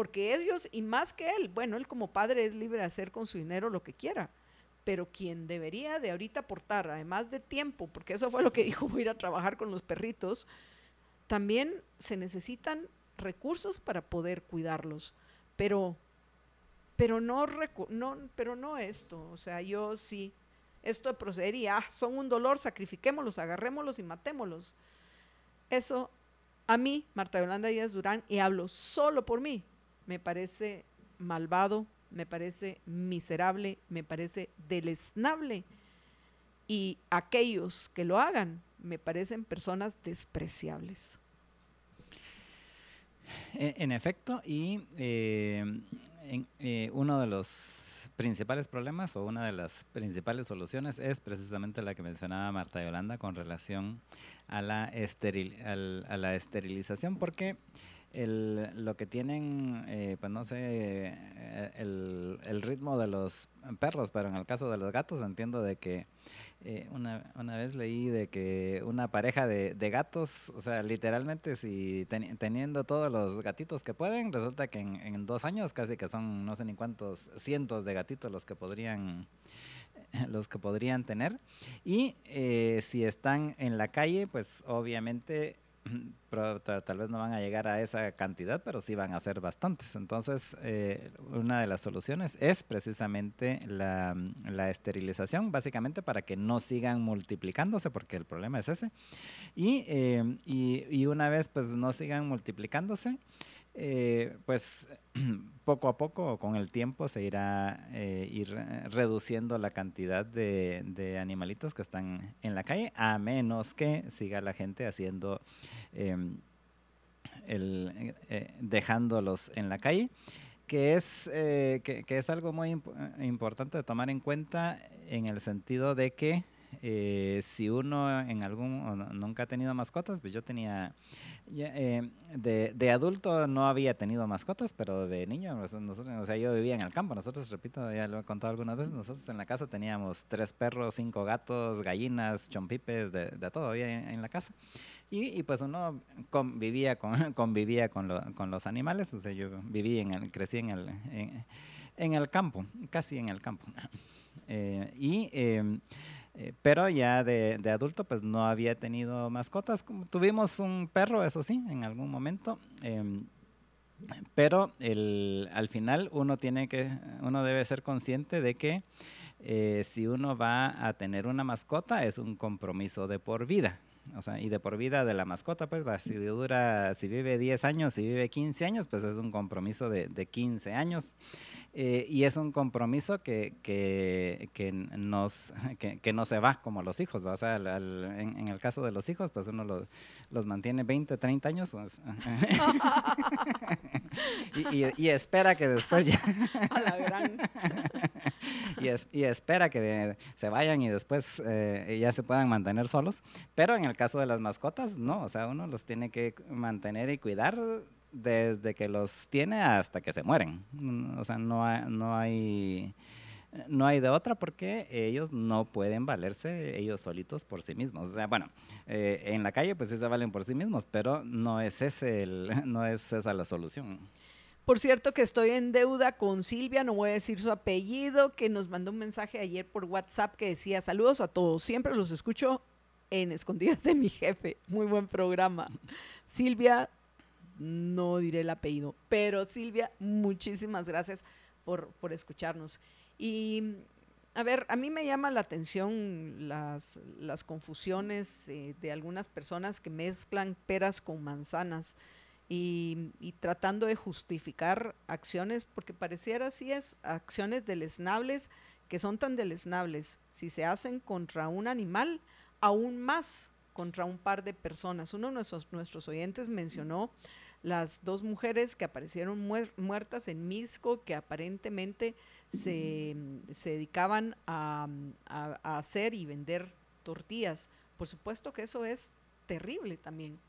porque ellos, y más que él, bueno, él como padre es libre de hacer con su dinero lo que quiera, pero quien debería de ahorita aportar, además de tiempo, porque eso fue lo que *laughs* dijo, voy a ir a trabajar con los perritos, también se necesitan recursos para poder cuidarlos, pero, pero, no, pero no esto, o sea, yo sí, esto de proceder y, ah, son un dolor, sacrifiquémoslos, agarrémoslos y matémoslos. Eso a mí, Marta Yolanda Díaz Durán, y hablo solo por mí, me parece malvado, me parece miserable, me parece deleznable. Y aquellos que lo hagan me parecen personas despreciables. En, efecto, y eh, eh, uno de los principales problemas o una de las principales soluciones es precisamente la que mencionaba Marta Yolanda con relación a la, esteril, a la esterilización, porque el, lo que tienen, eh, pues no sé, eh, el, el, ritmo de los perros, pero en el caso de los gatos entiendo de que eh, una, una, vez leí de que una pareja de, de gatos, o sea, literalmente si teniendo todos los gatitos que pueden, resulta que en, en, dos años casi que son no sé ni cuántos cientos de gatitos los que podrían *laughs* los que podrían tener. Y si están en la calle pues obviamente *clears throat* tal vez no van a llegar a esa cantidad, pero sí van a ser bastantes. Entonces, eh, una de las soluciones es precisamente la, esterilización, básicamente para que no sigan multiplicándose, porque el problema es ese. Y, eh, y una vez pues no sigan multiplicándose, eh, pues *clears throat* poco a poco con el tiempo se irá eh, ir reduciendo la cantidad de, animalitos que están en la calle, a menos que siga la gente haciendo em, el, eh, dejándolos en la calle, que es, que, es algo muy importante de tomar en cuenta en el sentido de que eh, si uno en algún, nunca ha tenido mascotas, pues yo tenía, eh, de, de, adulto no había tenido mascotas, pero de niño, pues, nosotros, o sea, yo vivía en el campo, nosotros, repito, ya lo he contado algunas veces, nosotros en la casa teníamos tres perros, cinco gatos, gallinas, chompipes, de, de todo había en, la casa. Y, pues uno convivía con, *laughs* convivía con, con, los animales, o sea, yo viví en el, crecí en el, en, el campo, casi en el campo. *laughs* Eh, y em, eh, pero ya de, adulto pues no había tenido mascotas. Tuvimos un perro, eso sí, en algún momento. Em, pero el, al final uno tiene que, uno debe ser consciente de que eh, si uno va a tener una mascota es un compromiso de por vida. O sea, y de por vida de la mascota, pues va, si dura, si vive 10 años, si vive 15 años, pues es un compromiso de, de 15 años. Eh, y es un compromiso que, que, que nos, que, no se va como los hijos. O sea, en, el caso de los hijos, pues uno los, los mantiene 20, 30 años. Pues, *laughs* *laughs* y, y, espera que después ya... *laughs* y, es, y, espera que se vayan y después eh, ya se puedan mantener solos. Pero en el caso de las mascotas, no. O sea, uno los tiene que mantener y cuidar desde que los tiene hasta que se mueren. O sea, no hay, no hay, no hay de otra porque ellos no pueden valerse ellos solitos por sí mismos. O sea, bueno, eh, en la calle pues sí se valen por sí mismos, pero no es, ese el, *laughs* no es esa la solución. Por cierto que estoy en deuda con Silvia, no voy a decir su apellido, que nos mandó un mensaje ayer por WhatsApp que decía, saludos a todos, siempre los escucho en Escondidas de mi jefe, muy buen programa. Silvia, no diré el apellido, pero Silvia, muchísimas gracias por, por escucharnos. Y a ver, a mí me llama la atención las, las confusiones eh, de algunas personas que mezclan peras con manzanas y, tratando de justificar acciones, porque pareciera así es, acciones deleznables que son tan deleznables. Si se hacen contra un animal, aún más contra un par de personas. Uno de nuestros, nuestros oyentes mencionó las dos mujeres que aparecieron muertas en Misco, que aparentemente se, dedicaban a, hacer y vender tortillas. Por supuesto que eso es terrible también.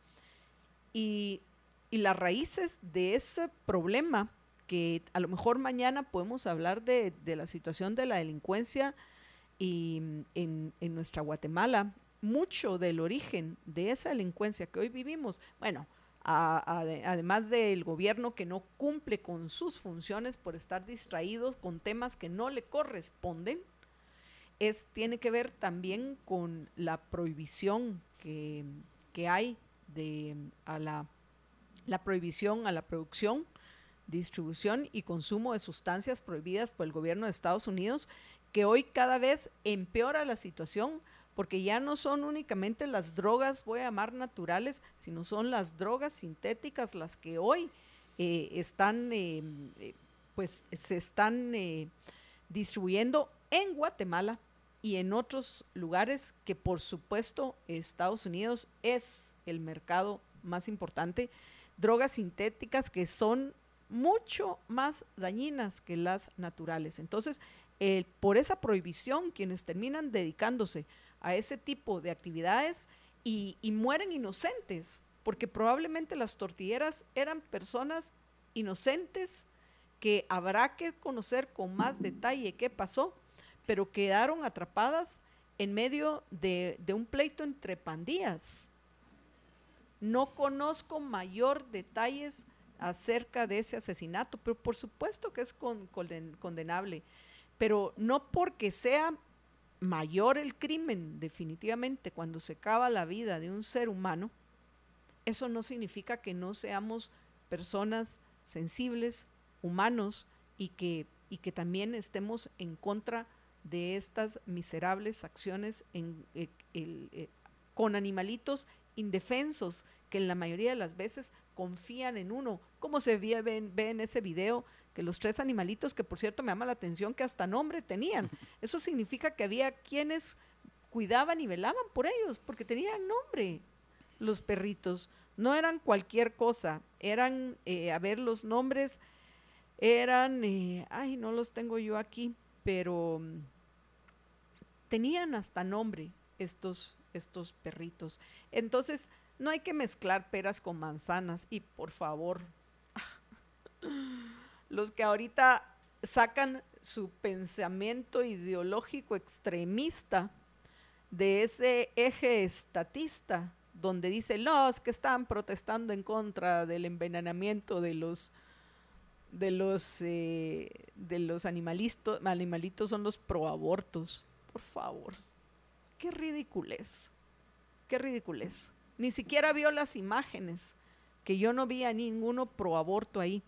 Y, las raíces de ese problema, que a lo mejor mañana podemos hablar de, la situación de la delincuencia y en, en nuestra Guatemala, mucho del origen de esa delincuencia que hoy vivimos, bueno, además del gobierno que no cumple con sus funciones por estar distraídos con temas que no le corresponden, es, tiene que ver también con la prohibición que, hay de, a la, la prohibición a la producción, distribución y consumo de sustancias prohibidas por el gobierno de Estados Unidos, que hoy cada vez empeora la situación porque ya no son únicamente las drogas, voy a llamar naturales, sino son las drogas sintéticas las que hoy eh, están, eh, eh, pues se están distribuyendo en Guatemala y en otros lugares que por supuesto Estados Unidos es el mercado más importante, drogas sintéticas que son mucho más dañinas que las naturales. Entonces, por esa prohibición, quienes terminan dedicándose a ese tipo de actividades y, mueren inocentes, porque probablemente las tortilleras eran personas inocentes que habrá que conocer con más detalle qué pasó, pero quedaron atrapadas en medio de, un pleito entre pandillas. No conozco mayor detalles acerca de ese asesinato, pero por supuesto que es condenable, pero no porque sea mayor el crimen definitivamente cuando se acaba la vida de un ser humano, eso no significa que no seamos personas sensibles, humanos y que, y que también estemos en contra de estas miserables acciones eh, eh, con animalitos indefensos que en la mayoría de las veces confían en uno, como se ve, ve en ese video que los tres animalitos, que por cierto me llama la atención que hasta nombre tenían. *laughs* Eso significa que había quienes cuidaban y velaban por ellos, porque tenían nombre los perritos. No eran cualquier cosa, eran, eh, a ver, los nombres eran, eh, ay, no los tengo yo aquí, pero tenían hasta nombre estos, estos perritos. Entonces, no hay que mezclar peras con manzanas y por favor, *laughs* los que ahorita sacan su pensamiento ideológico extremista de ese eje estatista, donde dice los que están protestando en contra del envenenamiento de los de los eh, de los animalitos, animalitos son los proabortos. Por favor. Qué ridiculez. Qué ridiculez. Ni siquiera vio las imágenes, que yo no vi a ninguno proaborto ahí.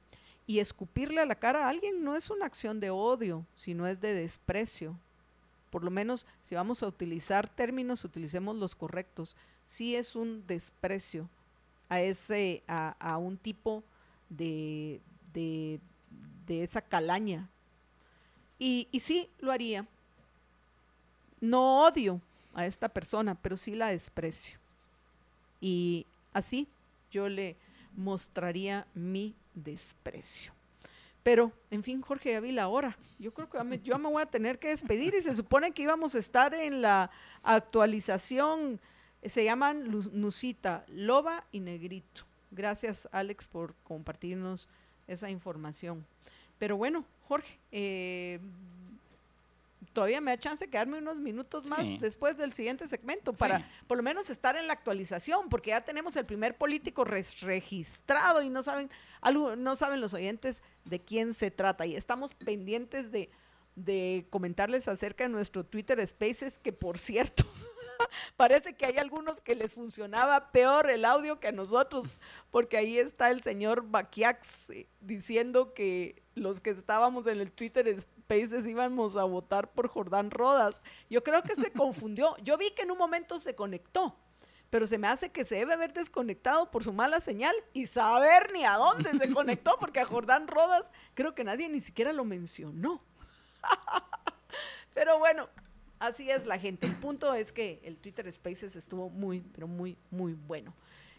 Y escupirle a la cara a alguien no es una acción de odio, sino es de desprecio. Por lo menos si vamos a utilizar términos, utilicemos los correctos. Sí es un desprecio a ese, a, un tipo de, de, esa calaña. Y, y sí, lo haría. No odio a esta persona, pero sí la desprecio. Y así yo le mostraría mi desprecio. Pero, en fin, Jorge, ya vi la hora. Yo creo que yo me voy a tener que despedir y se supone que íbamos a estar en la actualización. Se llaman Nusita, Loba y Negrito. Gracias, Alex, por compartirnos esa información. Pero bueno, Jorge, eh, todavía me da chance de quedarme unos minutos más después del siguiente segmento para por lo menos estar en la actualización, porque ya tenemos el primer político registrado y no saben, algo, no saben los oyentes de quién se trata. Y estamos pendientes de, de comentarles acerca de nuestro Twitter Spaces, que por cierto, *laughs* *laughs* Parece que hay algunos que les funcionaba peor el audio que a nosotros, porque ahí está el señor Baquiax eh, diciendo que los que estábamos en el Twitter Spaces íbamos a votar por Jordán Rodas. Yo creo que se confundió. Yo vi que en un momento se conectó, pero se me hace que se debe haber desconectado por su mala señal y saber ni a dónde se conectó, porque a Jordán Rodas creo que nadie ni siquiera lo mencionó. *laughs* Pero bueno, Así es la gente. El punto es que el Twitter Spaces estuvo muy, pero muy, muy bueno.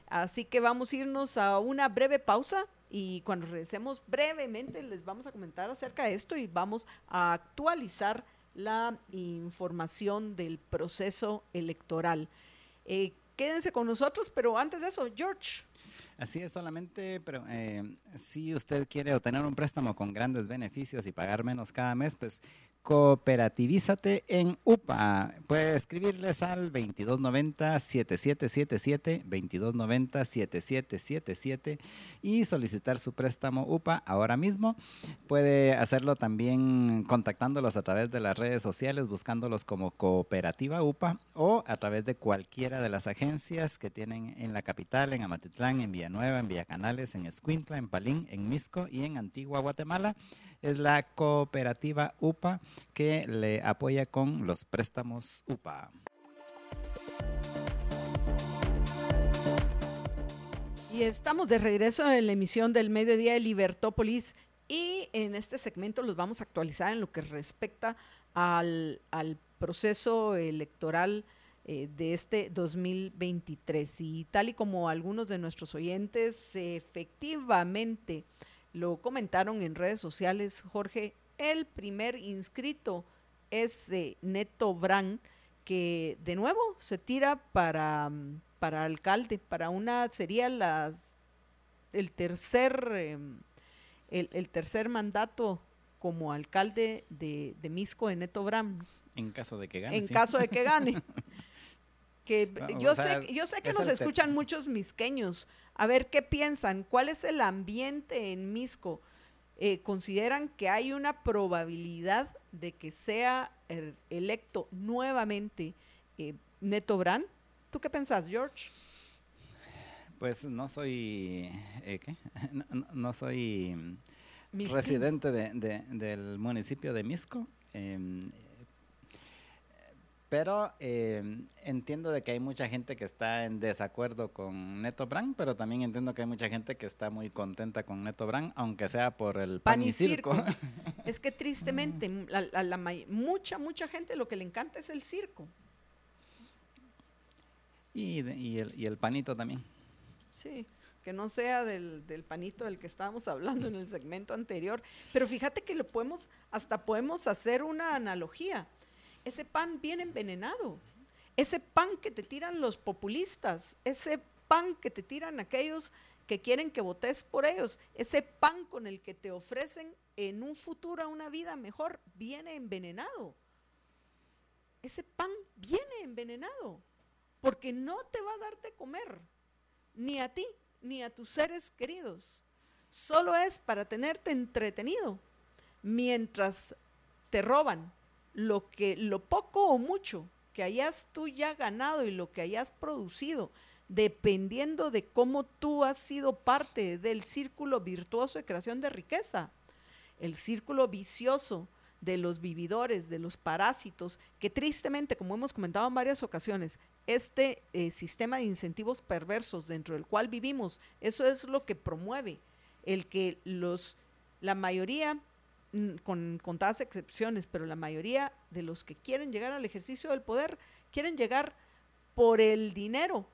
Así que vamos a irnos a una breve pausa y cuando regresemos brevemente les vamos a comentar acerca de esto y vamos a actualizar la información del proceso electoral. Eh, quédense con nosotros, pero antes de eso, George. Así es, solamente, pero eh, si usted quiere obtener un préstamo con grandes beneficios y pagar menos cada mes, pues Cooperativízate en UPA. Puede escribirles al 2290-7777, 2290-7777 y solicitar su préstamo UPA ahora mismo. Puede hacerlo también contactándolos a través de las redes sociales, buscándolos como Cooperativa UPA o a través de cualquiera de las agencias que tienen en la capital, en Amatitlán, en Villanueva, en Villacanales, en Escuintla, en Palín, en Misco y en Antigua Guatemala es la cooperativa UPA que le apoya con los préstamos UPA. Y estamos de regreso en la emisión del mediodía de Libertópolis y en este segmento los vamos a actualizar en lo que respecta al, proceso electoral eh, de este 2023. Y tal y como algunos de nuestros oyentes, efectivamente, lo comentaron en redes sociales, Jorge, el primer inscrito es eh, Neto Brand, que de nuevo se tira para, para alcalde, para una, sería las, el tercer, em, el, tercer mandato como alcalde de, de Misco de Neto Brand. En caso de que gane. En caso de que gane. *laughs* que yo, sé, yo sé que nos escuchan muchos misqueños, a ver qué piensan, cuál es el ambiente en Misco. Eh, ¿Consideran que hay una probabilidad de que sea electo nuevamente eh, Neto Brand? ¿Tú qué pensás, George? Pues no soy, eh, ¿qué? *laughs* No, soy residente del municipio de Misco. Em, pero eh, entiendo de que hay mucha gente que está en desacuerdo con Neto Brand, pero también entiendo que hay mucha gente que está muy contenta con Neto Brand, aunque sea por el pan, y circo. *laughs* es que tristemente, la, mucha, mucha gente lo que le encanta es el circo. Y, y, el, y el panito también. Sí que no sea del, del, panito del que estábamos hablando en el segmento anterior. Pero fíjate que lo podemos, hasta podemos hacer una analogía ese pan viene envenenado. Ese pan que te tiran los populistas, ese pan que te tiran aquellos que quieren que votes por ellos, ese pan con el que te ofrecen en un futuro una vida mejor, viene envenenado. Ese pan viene envenenado, porque no te va a darte comer, ni a ti, ni a tus seres queridos. Solo es para tenerte entretenido, mientras te roban lo que lo poco o mucho que hayas tú ya ganado y lo que hayas producido dependiendo de cómo tú has sido parte del círculo virtuoso de creación de riqueza, el círculo vicioso de los vividores, de los parásitos, que tristemente, como hemos comentado en varias ocasiones, este eh, sistema de incentivos perversos dentro del cual vivimos, eso es lo que promueve el que los, la mayoría, con contadas excepciones, pero la mayoría de los que quieren llegar al ejercicio del poder, quieren llegar por el dinero,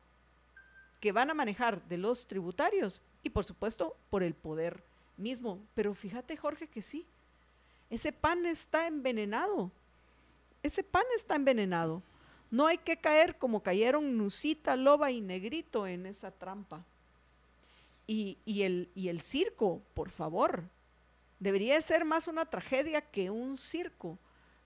que van a manejar de los tributarios y por supuesto por el poder mismo. Pero fíjate Jorge que sí, ese pan está envenenado, ese pan está envenenado. No hay que caer como cayeron Nusita, Loba y Negrito en esa trampa. Y, y el circo, por favor, debería ser más una tragedia que un circo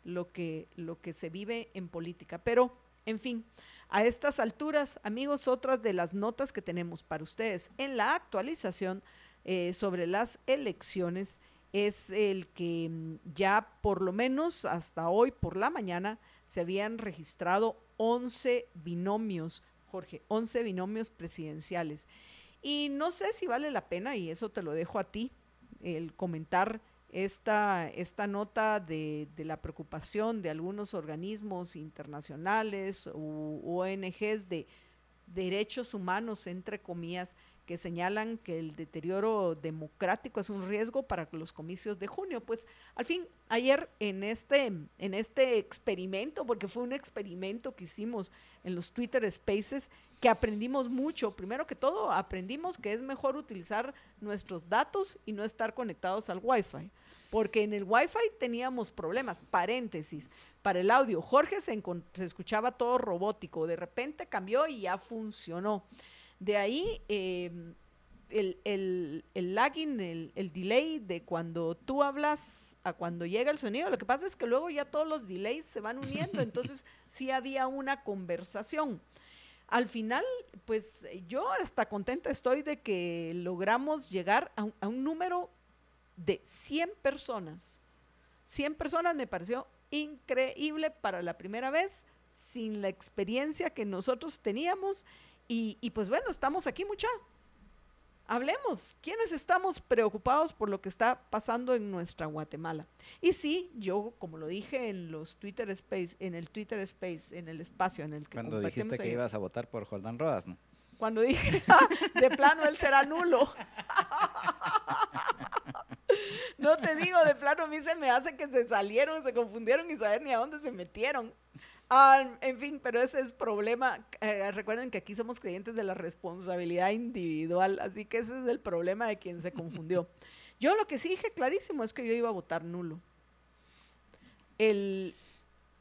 lo que, lo que se vive en política. Pero, en fin, a estas alturas, amigos, otras de las notas que tenemos para ustedes en la actualización eh, sobre las elecciones es el que mm, ya por lo menos hasta hoy por la mañana se habían registrado 11 binomios, Jorge, 11 binomios presidenciales. Y no sé si vale la pena, y eso te lo dejo a ti, el comentar esta, esta nota de, la preocupación de algunos organismos internacionales u ONGs de derechos humanos, entre comillas, que señalan que el deterioro democrático es un riesgo para los comicios de junio. Pues al fin, ayer en este, en este experimento, porque fue un experimento que hicimos en los Twitter Spaces, que aprendimos mucho. Primero que todo, aprendimos que es mejor utilizar nuestros datos y no estar conectados al Wi-Fi porque en el Wi-Fi teníamos problemas. Paréntesis, para el audio, Jorge se, escuchaba todo robótico, de repente cambió y ya funcionó. De ahí em, el, el, el, lagging, el, el, delay de cuando tú hablas a cuando llega el sonido. Lo que pasa es que luego ya todos los delays se van uniendo, *laughs* entonces sí había una conversación. Al final, pues yo hasta contenta estoy de que logramos llegar a un número de 100 personas. 100 personas me pareció increíble para la primera vez, sin la experiencia que nosotros teníamos. Y, pues bueno, estamos aquí mucha. Hablemos, ¿quiénes estamos preocupados por lo que está pasando en nuestra Guatemala? Y sí, yo, como lo dije en los Twitter Space, en el Twitter Space, en el espacio en el que Cuando dijiste que ibas a votar por Jordán Rodas, ¿no? Cuando dije, *laughs* ah, de plano él será nulo. *laughs* No te digo, de plano a mí se me hace que se salieron, se confundieron y saber ni a dónde se metieron. Ah, en fin, pero ese es problema. Eh, recuerden que aquí somos creyentes de la responsabilidad individual, así que ese es el problema de quien se confundió. *laughs* Yo lo que sí dije clarísimo es que yo iba a votar nulo. El,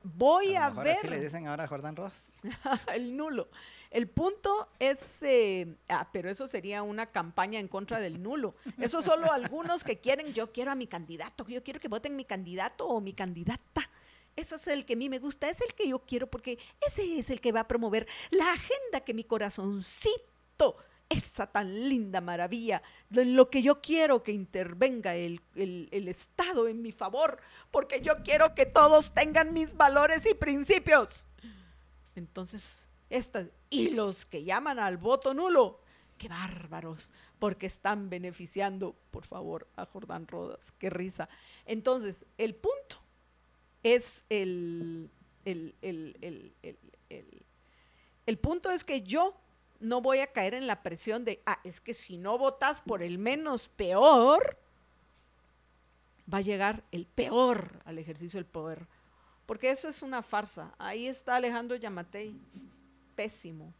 voy a, ver. Así le dicen ahora a Jordán Ross. *laughs* el nulo. El punto es, eh, ah, pero eso sería una campaña en contra del nulo. Eso solo algunos que quieren, yo quiero a mi candidato, yo quiero que voten mi candidato o mi candidata. Eso es el que a mí me gusta, es el que yo quiero porque ese es el que va a promover la agenda que mi corazoncito esa tan linda maravilla, lo que yo quiero que intervenga el, el, Estado en mi favor, porque yo quiero que todos tengan mis valores y principios. Entonces, esta, y los que llaman al voto nulo, qué bárbaros, porque están beneficiando, por favor, a Jordán Rodas, qué risa. Entonces, el punto es el, el, el, el punto es que yo no voy a caer en la presión de, ah, es que si no votas por el menos peor, va a llegar el peor al ejercicio del poder. Porque eso es una farsa. Ahí está Alejandro Yamatei. Pésimo.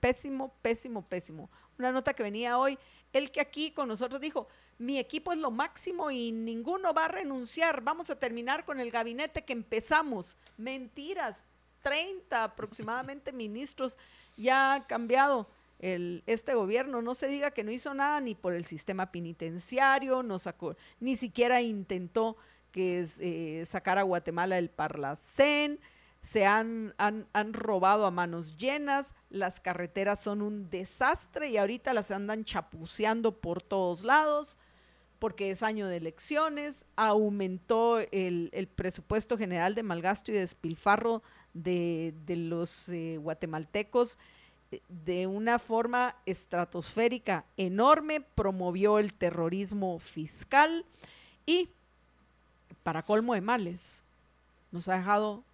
Pésimo, pésimo, pésimo. Una nota que venía hoy, el que aquí con nosotros dijo, mi equipo es lo máximo y ninguno va a renunciar, vamos a terminar con el gabinete que empezamos. Mentiras, 30 aproximadamente *laughs* ministros ya han cambiado. El, este gobierno no se diga que no hizo nada ni por el sistema penitenciario, no sacó, ni siquiera intentó que eh, sacar a Guatemala el Parlacén, se han, han, han, robado a manos llenas, las carreteras son un desastre y ahorita las andan chapuceando por todos lados porque es año de elecciones, aumentó el, el presupuesto general de malgasto y despilfarro de, de los eh, guatemaltecos eh, de una forma estratosférica enorme, promovió el terrorismo fiscal y, para colmo de males, nos ha dejado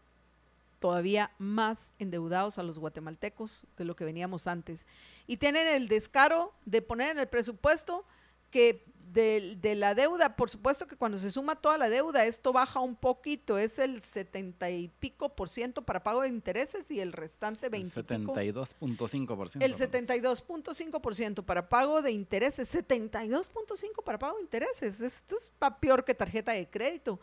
todavía más endeudados a los guatemaltecos de lo que veníamos antes. Y tienen el descaro de poner en el presupuesto que de, la deuda, por supuesto que cuando se suma toda la deuda, esto baja un poquito, es el 70 y pico por ciento para pago de intereses y el restante 20 72.5 por ciento. El 72.5 por ciento para pago de intereses, 72.5 para pago de intereses, esto es peor que tarjeta de crédito.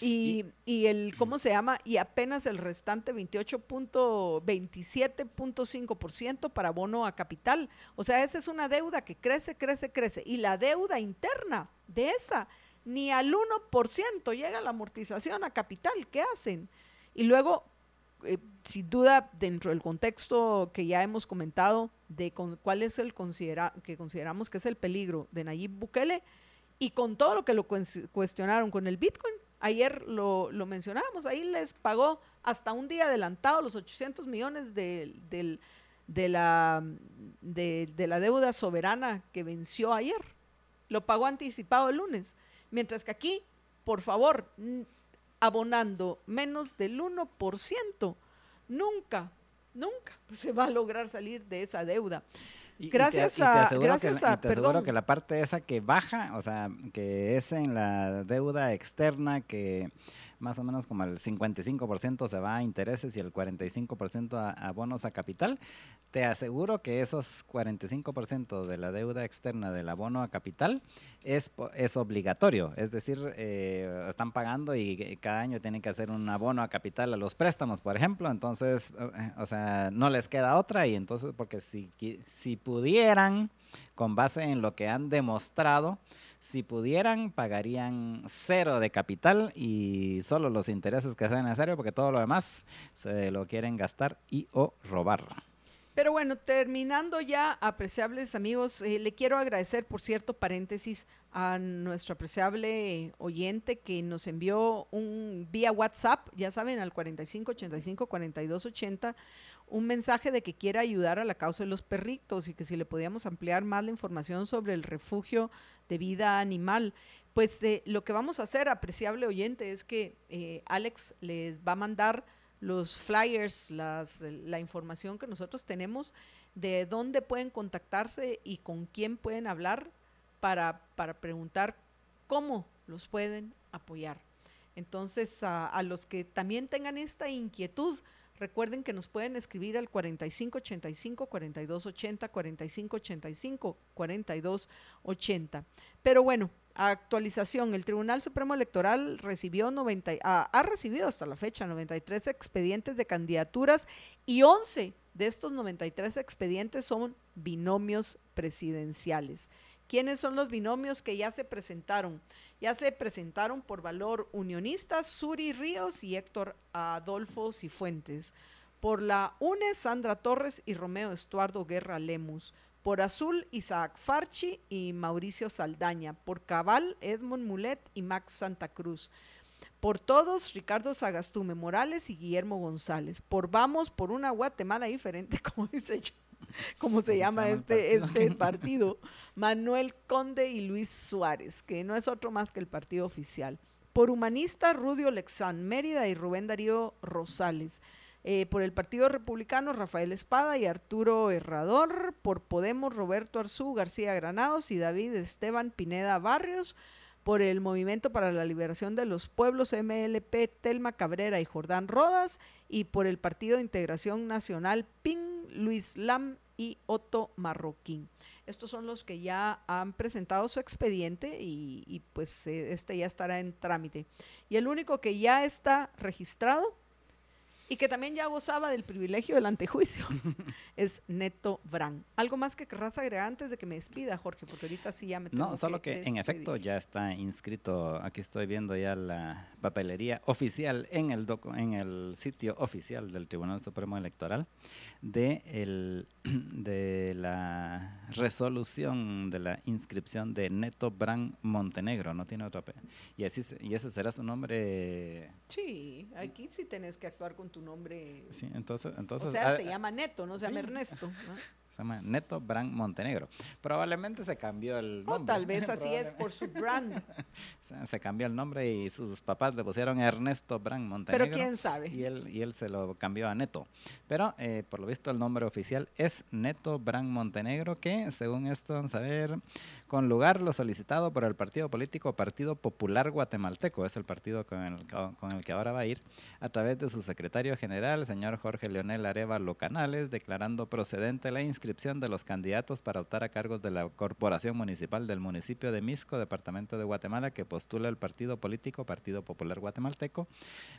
Y, y, el, ¿cómo se llama? Y apenas el restante 28.27.5% para bono a capital. O sea, esa es una deuda que crece, crece, crece. Y la deuda interna de esa, ni al 1% llega la amortización a capital. ¿Qué hacen? Y luego, eh, sin duda, dentro del contexto que ya hemos comentado de cuál es el considera que consideramos que es el peligro de Nayib Bukele, y con todo lo que lo cuestionaron con el Bitcoin, ayer lo, lo mencionábamos, ahí les pagó hasta un día adelantado los 800 millones de, de, la, de, la deuda soberana que venció ayer. Lo pagó anticipado el lunes. Mientras que aquí, por favor, abonando menos del 1%, nunca, nunca *laughs* se va a lograr salir de esa deuda gracias a, gracias que, a, te aseguro que la parte esa que baja, o sea, que es en la deuda externa que más o menos como el 55% se va a intereses y el 45% a, a, bonos a capital, te aseguro que esos 45% de la deuda externa del abono a capital es, es obligatorio. Es decir, eh, están pagando y cada año tienen que hacer un abono a capital a los préstamos, por ejemplo. Entonces, eh, o sea, no les queda otra y entonces, porque si, si pudieran, con base en lo que han demostrado, si pudieran, pagarían cero de capital y solo los intereses que sean necesarios, porque todo lo demás se lo quieren gastar y o robar. Pero bueno, terminando ya, apreciables amigos, eh, le quiero agradecer, por cierto, paréntesis, a nuestro apreciable oyente que nos envió un vía WhatsApp, ya saben, al 4585 4280 un mensaje de que quiere ayudar a la causa de los perritos y que si le podíamos ampliar más la información sobre el refugio de vida animal. Pues eh, lo que vamos a hacer, apreciable oyente, es que eh, Alex les va a mandar los flyers, las, la información que nosotros tenemos de dónde pueden contactarse y con quién pueden hablar para, para preguntar cómo los pueden apoyar. Entonces, a los que también tengan esta inquietud, Recuerden que nos pueden escribir al 4585 4280 4585 4280. Pero bueno, actualización, el Tribunal Supremo Electoral recibió 90, ah, ha recibido hasta la fecha 93 expedientes de candidaturas y 11 de estos 93 expedientes son binomios presidenciales. ¿Quiénes son los binomios que ya se presentaron? Ya se presentaron por valor unionista Suri Ríos y Héctor Adolfo Cifuentes. Por la UNE, Sandra Torres y Romeo Estuardo Guerra Lemus. Por Azul, Isaac Farchi y Mauricio Saldaña. Por Cabal, Edmond Mulet y Max Santa Cruz. Por todos, Ricardo Sagastume Morales y Guillermo González. Por Vamos, por una Guatemala diferente, *laughs* como dice yo. *laughs* ¿Cómo se llama este, este partido? Manuel Conde y Luis Suárez, que no es otro más que el partido oficial. Por Humanista, Rudio Lexán Mérida y Rubén Darío Rosales. Eh, por el Partido Republicano, Rafael Espada y Arturo Herrador. Por Podemos, Roberto Arzú García Granados y David Esteban Pineda Barrios. Por el Movimiento para la Liberación de los Pueblos, MLP, Telma Cabrera y Jordán Rodas. Y por el Partido de Integración Nacional, PIN Luis Lam y Otto Marroquín. Estos son los que ya han presentado su expediente y, pues eh, este ya estará en trámite. Y el único que ya está registrado y que también ya gozaba del privilegio del antejuicio, *laughs* es Neto Brand. ¿Algo más que querrás agregar antes de que me despida, Jorge? Porque ahorita sí ya me tengo No, solo que, en efecto ya está inscrito, aquí estoy viendo ya la papelería oficial en el, docu- en el sitio oficial del Tribunal Supremo Electoral de, el, *clears throat* de la resolución de la inscripción de Neto Brand Montenegro, no tiene otro apellido. Y, así, y ese será su nombre. Sí, aquí sí tenés que actuar con tu nombre. Sí, entonces, entonces o sea, ah, se llama Neto, no se llama sí. Ernesto. *laughs* ¿no? Se llama Neto Brand Montenegro. Probablemente se cambió el O nombre. tal vez *laughs* así es por su brand. *laughs* Se, se cambió el nombre y sus papás le pusieron Ernesto Brand Montenegro. Pero quién sabe. Y él, y él se lo cambió a Neto. Pero eh, por lo visto el nombre oficial es Neto Brand Montenegro, que según esto, vamos a ver, lugar lo solicitado por el partido político Partido Popular Guatemalteco, es el partido con el, co- con el que ahora va a ir, a través de su secretario general, señor Jorge Leonel Arevalo Canales, declarando procedente la inscripción de los candidatos para optar a cargos de la Corporación Municipal del municipio de Misco, departamento de Guatemala, que postula el partido político Partido Popular Guatemalteco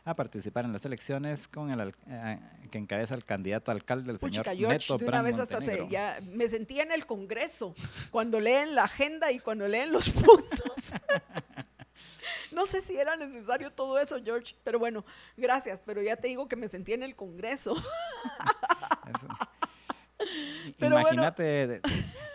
a participar en las elecciones con el eh, que encabeza el candidato alcalde, el señor Puchica, George, Neto de una Brand vez hasta se, Montenegro. ya me sentía en el Congreso cuando leen la agenda y cuando leen los *laughs* puntos. No sé si era necesario todo eso, George, pero bueno, gracias, pero ya te digo que me sentí en el Congreso. *laughs* Pero. Imagínate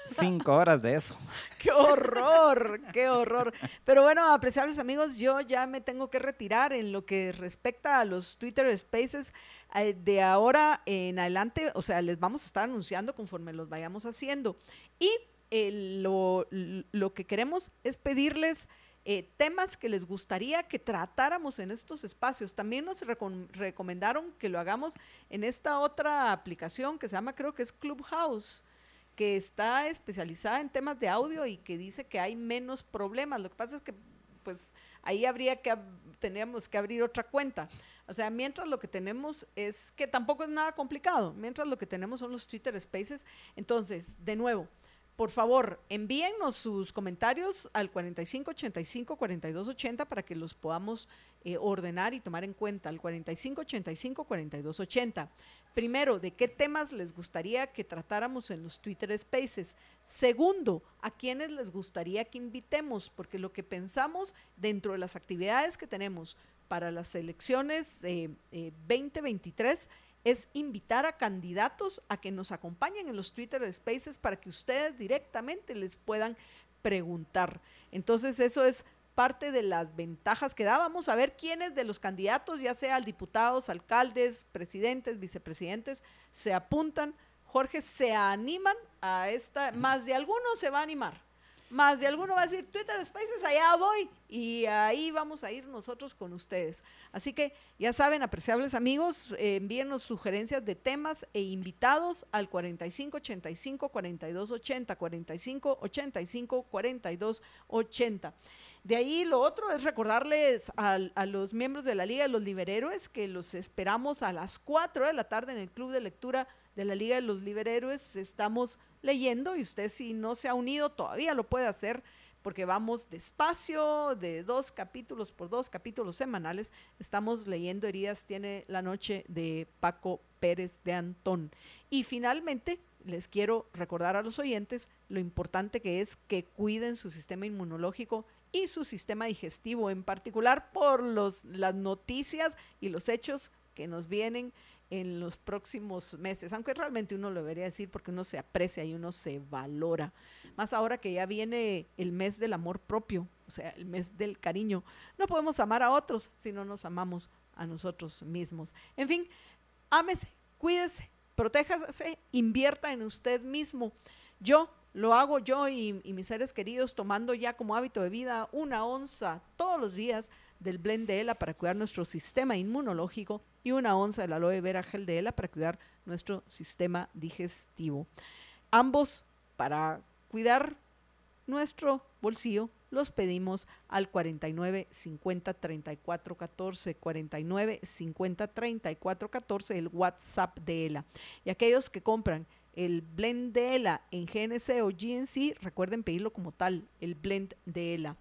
cinco horas de eso. *laughs* ¡Qué horror! ¡Qué horror! Pero bueno, apreciables amigos, yo ya me tengo que retirar en lo que respecta a los Twitter Spaces. eh, de ahora en adelante, o sea, les vamos a estar anunciando conforme los vayamos haciendo. Y eh, lo, lo que queremos es pedirles eh, temas que les gustaría que tratáramos en estos espacios. También nos recom- recomendaron que lo hagamos en esta otra aplicación que se llama, creo que es Clubhouse que está especializada en temas de audio y que dice que hay menos problemas. Lo que pasa es que pues ahí habría que tendríamos que abrir otra cuenta. O sea, mientras lo que tenemos es que tampoco es nada complicado, mientras lo que tenemos son los Twitter Spaces. Entonces, de nuevo, por favor, envíennos sus comentarios al 4585-4280 para que los podamos eh, ordenar y tomar en cuenta. Al 4585-4280. Primero, ¿de qué temas les gustaría que tratáramos en los Twitter Spaces? Segundo, ¿a quiénes les gustaría que invitemos? Porque lo que pensamos dentro de las actividades que tenemos para las elecciones eh, eh, 2023 es invitar a candidatos a que nos acompañen en los Twitter Spaces para que ustedes directamente les puedan preguntar. Entonces eso es parte de las ventajas que da. Vamos a ver quiénes de los candidatos, ya sea diputados, alcaldes, presidentes, vicepresidentes, se apuntan. Jorge, se animan a esta, más de alguno se va a animar. Más de alguno va a decir, Twitter Spaces, allá voy. Y ahí vamos a ir nosotros con ustedes. Así que ya saben, apreciables amigos, eh, sugerencias de temas e invitados al 4585-4280, 4585-4280. De ahí lo otro es recordarles al- a, los miembros de la Liga de los Liberhéroes que los esperamos a las 4 de la tarde en el Club de Lectura de la Liga de los Liberhéroes. Estamos leyendo y usted si no se ha unido todavía lo puede hacer porque vamos despacio, de dos capítulos por dos capítulos semanales. Estamos leyendo Heridas tiene la noche de Paco Pérez de Antón. Y finalmente, les quiero recordar a los oyentes lo importante que es que cuiden su sistema inmunológico y su sistema digestivo, en particular por los, las noticias y los hechos que nos vienen en los próximos meses, aunque realmente uno lo debería decir porque uno se aprecia y uno se valora. Más ahora que ya viene el mes del amor propio, o sea, el mes del cariño. No podemos amar a otros si no nos amamos a nosotros mismos. En fin, ámese, cuídese, protéjase, invierta en usted mismo. Yo lo hago yo y, y mis seres queridos tomando ya como hábito de vida una onza todos los días del blend de ELA para cuidar nuestro sistema inmunológico y una onza del aloe vera gel de ELA para cuidar nuestro sistema digestivo. Ambos para cuidar nuestro bolsillo los pedimos al 49 50 34 14, 49 50 34 14, el WhatsApp de ELA. Y aquellos que compran el blend de ELA en GNC o GNC, recuerden pedirlo como tal, el blend de ELA.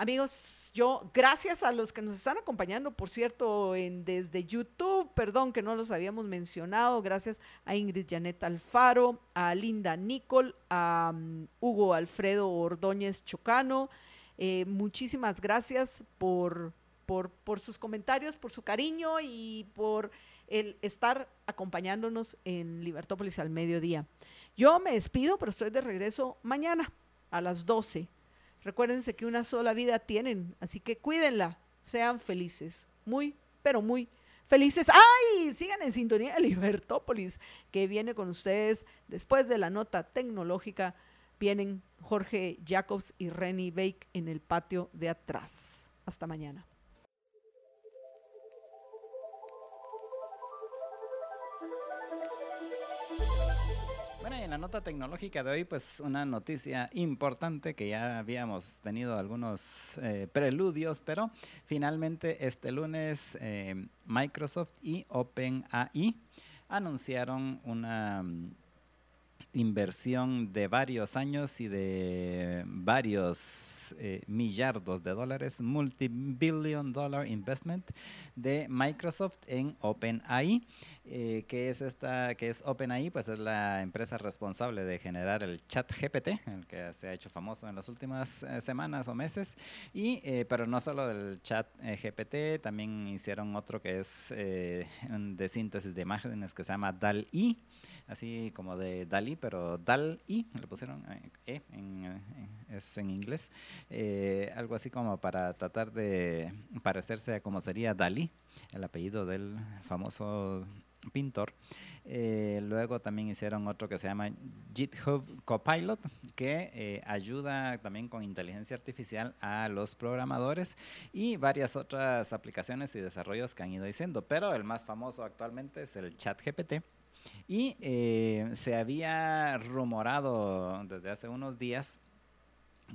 Amigos, yo, gracias a los que nos están acompañando, por cierto, en, desde YouTube, perdón que no los habíamos mencionado, gracias a Ingrid Janet Alfaro, a Linda Nicol, a um, Hugo Alfredo Ordóñez Chocano, eh, muchísimas gracias por, por, por sus comentarios, por su cariño y por el estar acompañándonos en Libertópolis al mediodía. Yo me despido, pero estoy de regreso mañana a las 12 Recuérdense que una sola vida tienen, así que cuídenla, sean felices, muy, pero muy felices. ¡Ay! Sigan en sintonía de Libertópolis, que viene con ustedes después de la nota tecnológica. Vienen Jorge Jacobs y Renny Bake en el patio de atrás. Hasta mañana. En la nota tecnológica de hoy, pues una noticia importante que ya habíamos tenido algunos eh, preludios, pero finalmente este lunes eh, Microsoft y OpenAI anunciaron una inversión de varios años y de varios eh, millardos de dólares, multi-billion dollar investment de Microsoft en OpenAI. Eh, que es esta, que es OpenAI, pues es la empresa responsable de generar el chat GPT, el que se ha hecho famoso en las últimas eh, semanas o meses. Y, eh, pero no solo del chat GPT, también hicieron otro que es de síntesis de imágenes que se llama DAL-I, así como de DALI, pero DAL-I, le pusieron E, en, es en inglés, algo así como para tratar de parecerse a como sería DALI, el apellido del famoso pintor. Eh, luego también hicieron otro que se llama GitHub Copilot, que eh, ayuda también con inteligencia artificial a los programadores y varias otras aplicaciones y desarrollos que han ido diciendo. Pero el más famoso actualmente es el ChatGPT. Y eh, se había rumorado desde hace unos días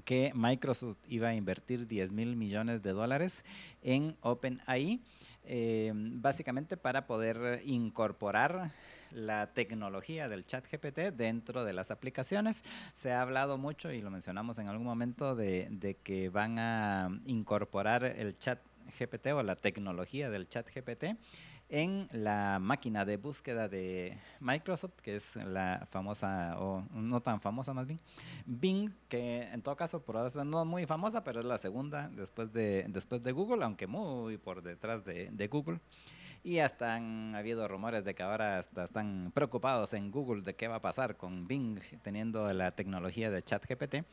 que Microsoft iba a invertir 10 mil millones de dólares en OpenAI eh, básicamente para poder incorporar la tecnología del chat GPT dentro de las aplicaciones. Se ha hablado mucho y lo mencionamos en algún momento de, de que van a incorporar el chat GPT o la tecnología del chat GPT en la máquina de búsqueda de Microsoft, que es la famosa, o no tan famosa más bien, Bing, que en todo caso por ahora no muy famosa, pero es la segunda después de, después de Google, aunque muy por detrás de, de Google. Y hasta han habido rumores de que ahora hasta están preocupados en Google de qué va a pasar con Bing teniendo la tecnología de ChatGPT.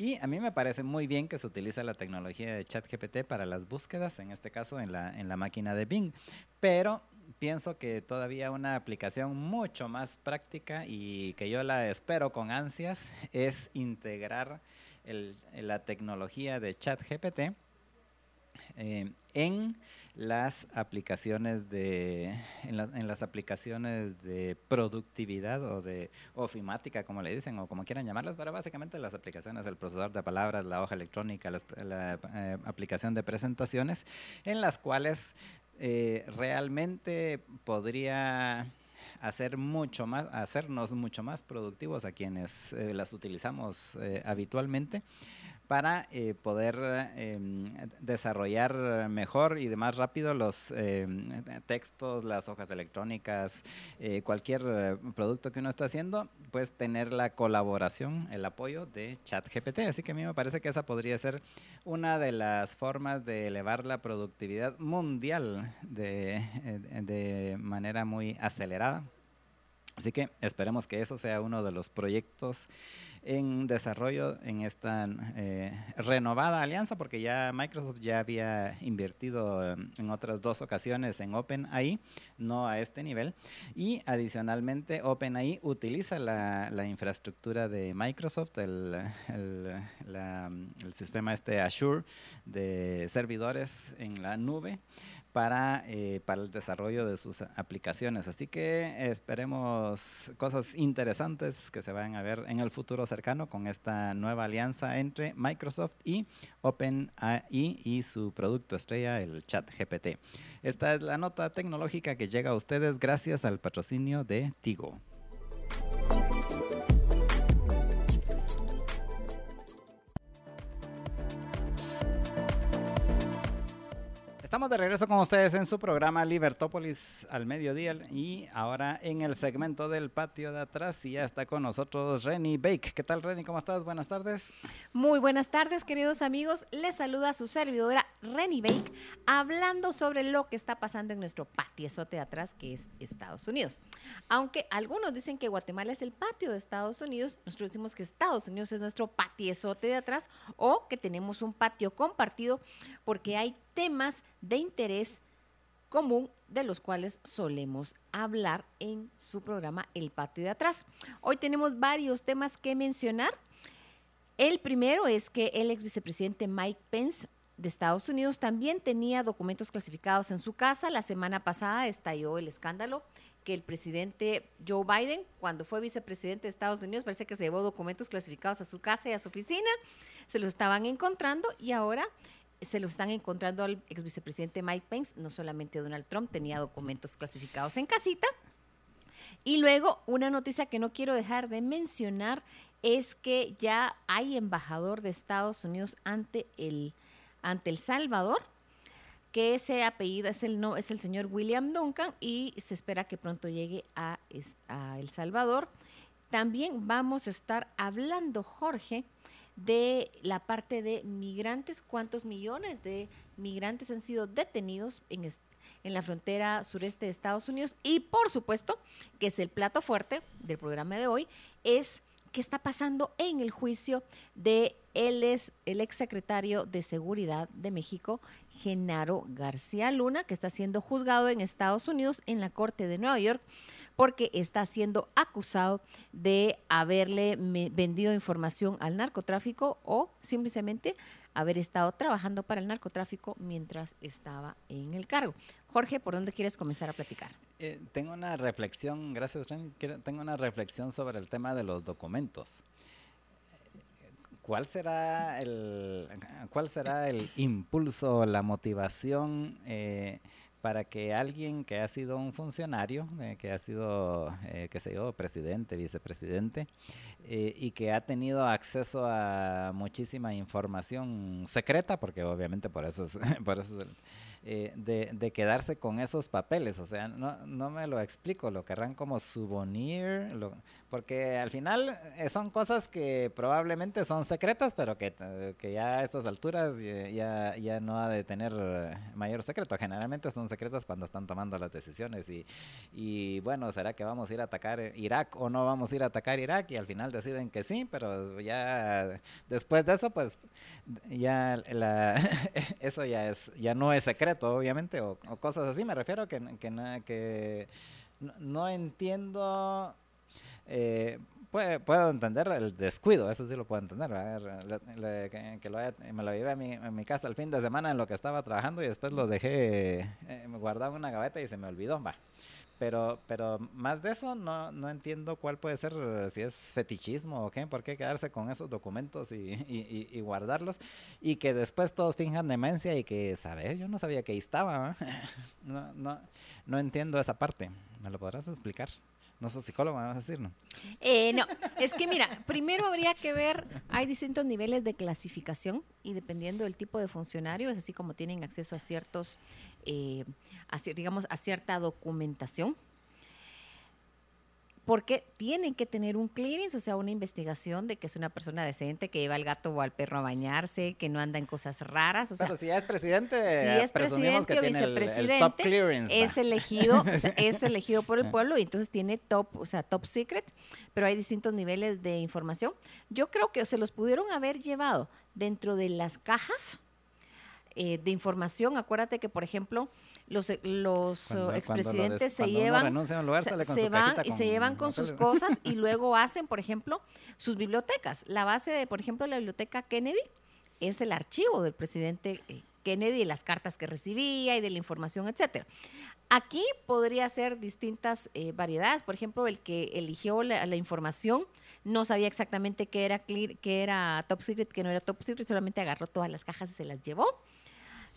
Y a mí me parece muy bien que se utilice la tecnología de ChatGPT para las búsquedas, en este caso en la, en la máquina de Bing. Pero pienso que todavía una aplicación mucho más práctica y que yo la espero con ansias *laughs* es integrar la tecnología de ChatGPT eh, en las aplicaciones de en, las aplicaciones de productividad o de ofimática como le dicen o como quieran llamarlas pero básicamente las aplicaciones el procesador de palabras la hoja electrónica la eh, aplicación de presentaciones en las cuales eh, realmente podría hacer mucho más hacernos mucho más productivos a quienes las utilizamos habitualmente para eh, poder em, desarrollar mejor y de más rápido los em, textos, las hojas electrónicas, eh, cualquier eh, producto que uno está haciendo, pues tener la colaboración, el apoyo de ChatGPT. Así que a mí me parece que esa podría ser una de las formas de elevar la productividad mundial de, de manera muy acelerada. Así que esperemos que eso sea uno de los proyectos en desarrollo en esta eh, renovada alianza, porque ya Microsoft ya había invertido en otras dos ocasiones en OpenAI, no a este nivel. Y adicionalmente, OpenAI utiliza la, infraestructura de Microsoft, el, el sistema este Azure de servidores en la nube para, eh, para el desarrollo de sus aplicaciones. Así que esperemos cosas interesantes que se vayan a ver en el futuro cercano con esta nueva alianza entre Microsoft y OpenAI y su producto estrella, el chat GPT. Esta es la nota tecnológica que llega a ustedes gracias al patrocinio de Tigo. Estamos de regreso con ustedes en su programa Libertópolis al mediodía y ahora en el segmento del patio de atrás y ya está con nosotros Renny Bake. ¿Qué tal Renny? ¿Cómo estás? Buenas tardes. Muy buenas tardes queridos amigos. Les saluda su servidora Renny Bake hablando sobre lo que está pasando en nuestro patiezote de atrás que es Estados Unidos. Aunque algunos dicen que Guatemala es el patio de Estados Unidos, nosotros decimos que Estados Unidos es nuestro patiezote de atrás o que tenemos un patio compartido porque hay temas de interés común de los cuales solemos hablar en su programa El Patio de Atrás. Hoy tenemos varios temas que mencionar. El primero es que el ex vicepresidente Mike Pence de Estados Unidos también tenía documentos clasificados en su casa. La semana pasada estalló el escándalo que el presidente Joe Biden, cuando fue vicepresidente de Estados Unidos, parece que se llevó documentos clasificados a su casa y a su oficina, se los estaban encontrando y ahora se lo están encontrando al ex vicepresidente Mike Pence, no solamente Donald Trump tenía documentos clasificados en casita. Y luego, una noticia que no quiero dejar de mencionar es que ya hay embajador de Estados Unidos ante el, ante el Salvador, que ese apellido es el, no, es el señor William Duncan y se espera que pronto llegue a, a El Salvador. También vamos a estar hablando, Jorge, de la parte de migrantes, cuántos millones de migrantes han sido detenidos en, en la frontera sureste de Estados Unidos y por supuesto, que es el plato fuerte del programa de hoy, es qué está pasando en el juicio de él es el exsecretario de Seguridad de México, Genaro García Luna, que está siendo juzgado en Estados Unidos en la Corte de Nueva York porque está siendo acusado de haberle vendido información al narcotráfico o simplemente haber estado trabajando para el narcotráfico mientras estaba en el cargo. Jorge, ¿por dónde quieres comenzar a platicar? Eh, tengo una reflexión, gracias Reni, tengo una reflexión sobre el tema de los documentos. ¿Cuál será el, cuál será el impulso, la motivación eh, para que alguien que ha sido un funcionario, eh, que ha sido, eh, qué sé yo, presidente, vicepresidente, eh, y que ha tenido acceso a muchísima información secreta, porque obviamente por eso es, *laughs* por eso es el, eh, de, de, quedarse con esos papeles. O sea, no, no me lo explico, lo querrán como souvenir, lo, porque al final eh, son cosas que probablemente son secretas, pero que, que ya a estas alturas ya, ya no ha de tener mayor secreto. Generalmente son secretas cuando están tomando las decisiones y, y bueno, ¿será que vamos a ir a atacar Irak o no vamos a ir a atacar Irak? Y al final deciden que sí, pero ya después de eso, pues ya la, *laughs* eso ya es ya no es secreto obviamente, o, cosas así. Me refiero que, que, que no, entiendo. Eh, puedo entender el descuido, eso sí lo puedo entender. que, me lo llevé a mi, a mi, casa el fin de semana en lo que estaba trabajando y después lo dejé, eh, me guardaba en una gaveta y se me olvidó. Va. Pero, pero más de eso no, no entiendo cuál puede ser, si es fetichismo o qué, por qué quedarse con esos documentos y, y, y guardarlos y que después todos finjan demencia y que, ¿sabes? Yo no sabía que ahí estaba. *laughs* No, no, no entiendo esa parte. ¿Me lo podrás explicar? No soy psicólogo, me vas a decir, ¿no? Eh, no, es que mira, primero habría que ver, hay distintos niveles de clasificación y dependiendo del tipo de funcionario, es así como tienen acceso a ciertos, eh, digamos, a cierta documentación porque tienen que tener un clearance, o sea, una investigación de que es una persona decente, que lleva al gato o al perro a bañarse, que no anda en cosas raras. O sea, Pero si ya es presidente, si es presidente o vicepresidente, es elegido, es elegido por el pueblo y entonces tiene top, o sea, top secret, pero hay distintos niveles de información. Yo creo que se los pudieron haber llevado dentro de las cajas eh, de información. Acuérdate que, por ejemplo, los, los expresidentes se llevan, se, van y se llevan con sus cosas *laughs* y luego hacen, por ejemplo, sus bibliotecas. La base de, por ejemplo, la biblioteca Kennedy es el archivo del presidente eh, Kennedy, de las cartas que recibía y de la información, etcétera. Aquí podría ser distintas eh, variedades. Por ejemplo, el que eligió la, la información no sabía exactamente qué era, clear- qué era top secret, qué no era top secret, solamente agarró todas las cajas y se las llevó.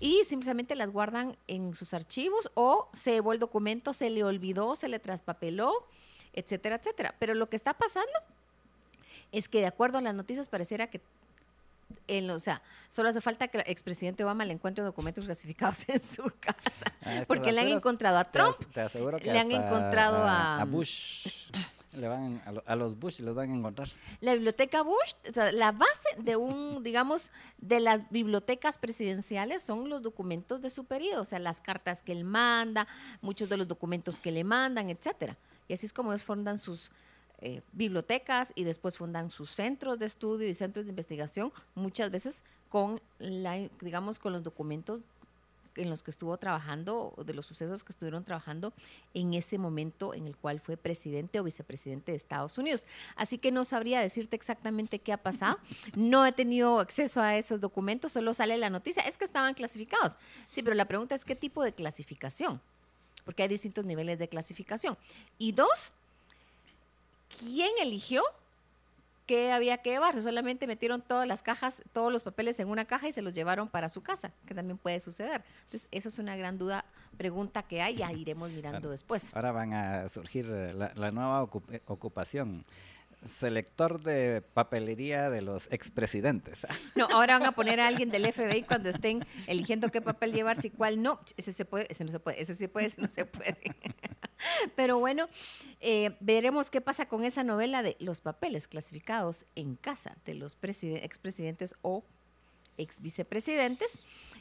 Y simplemente las guardan en sus archivos o se llevó el documento, se le olvidó, se le traspapeló, etcétera, etcétera. Pero lo que está pasando es que de acuerdo a las noticias pareciera que en o sea, solo hace falta que el expresidente Obama le encuentre documentos clasificados *laughs* en su casa. A estas Porque le han encontrado a Trump, te aseguro que le han encontrado a- a Bush. Le van a, lo- a los Bush les van a encontrar. La biblioteca Bush, o sea, la base de un, *laughs* digamos, de las bibliotecas presidenciales son los documentos de su periodo, o sea, las cartas que él manda, muchos de los documentos que le mandan, etcétera. Y así es como ellos fundan sus eh, bibliotecas y después fundan sus centros de estudio y centros de investigación, muchas veces con la, digamos, con los documentos en los que estuvo trabajando, de los sucesos que estuvieron trabajando en ese momento en el cual fue presidente o vicepresidente de Estados Unidos. Así que no sabría decirte exactamente qué ha pasado. No he tenido acceso a esos documentos, solo sale la noticia. Es que estaban clasificados. Sí, pero la pregunta es qué tipo de clasificación, porque hay distintos niveles de clasificación. Y dos, ¿quién eligió qué había que llevar? Solamente metieron todas las cajas, todos los papeles en una caja y se los llevaron para su casa, que también puede suceder. Entonces, eso es una gran duda, pregunta que hay, ya iremos mirando después. Ahora van a surgir la, la nueva ocup- ocupación. Selector de papelería de los expresidentes. *laughs* No, ahora van a poner a alguien del FBI cuando estén eligiendo qué papel llevarse y cuál no. Ese se puede, ese no se puede, ese sí puede, ese no se puede. *laughs* Pero bueno, eh, veremos qué pasa con esa novela de los papeles clasificados en casa de los preside- expresidentes o ex vicepresidentes.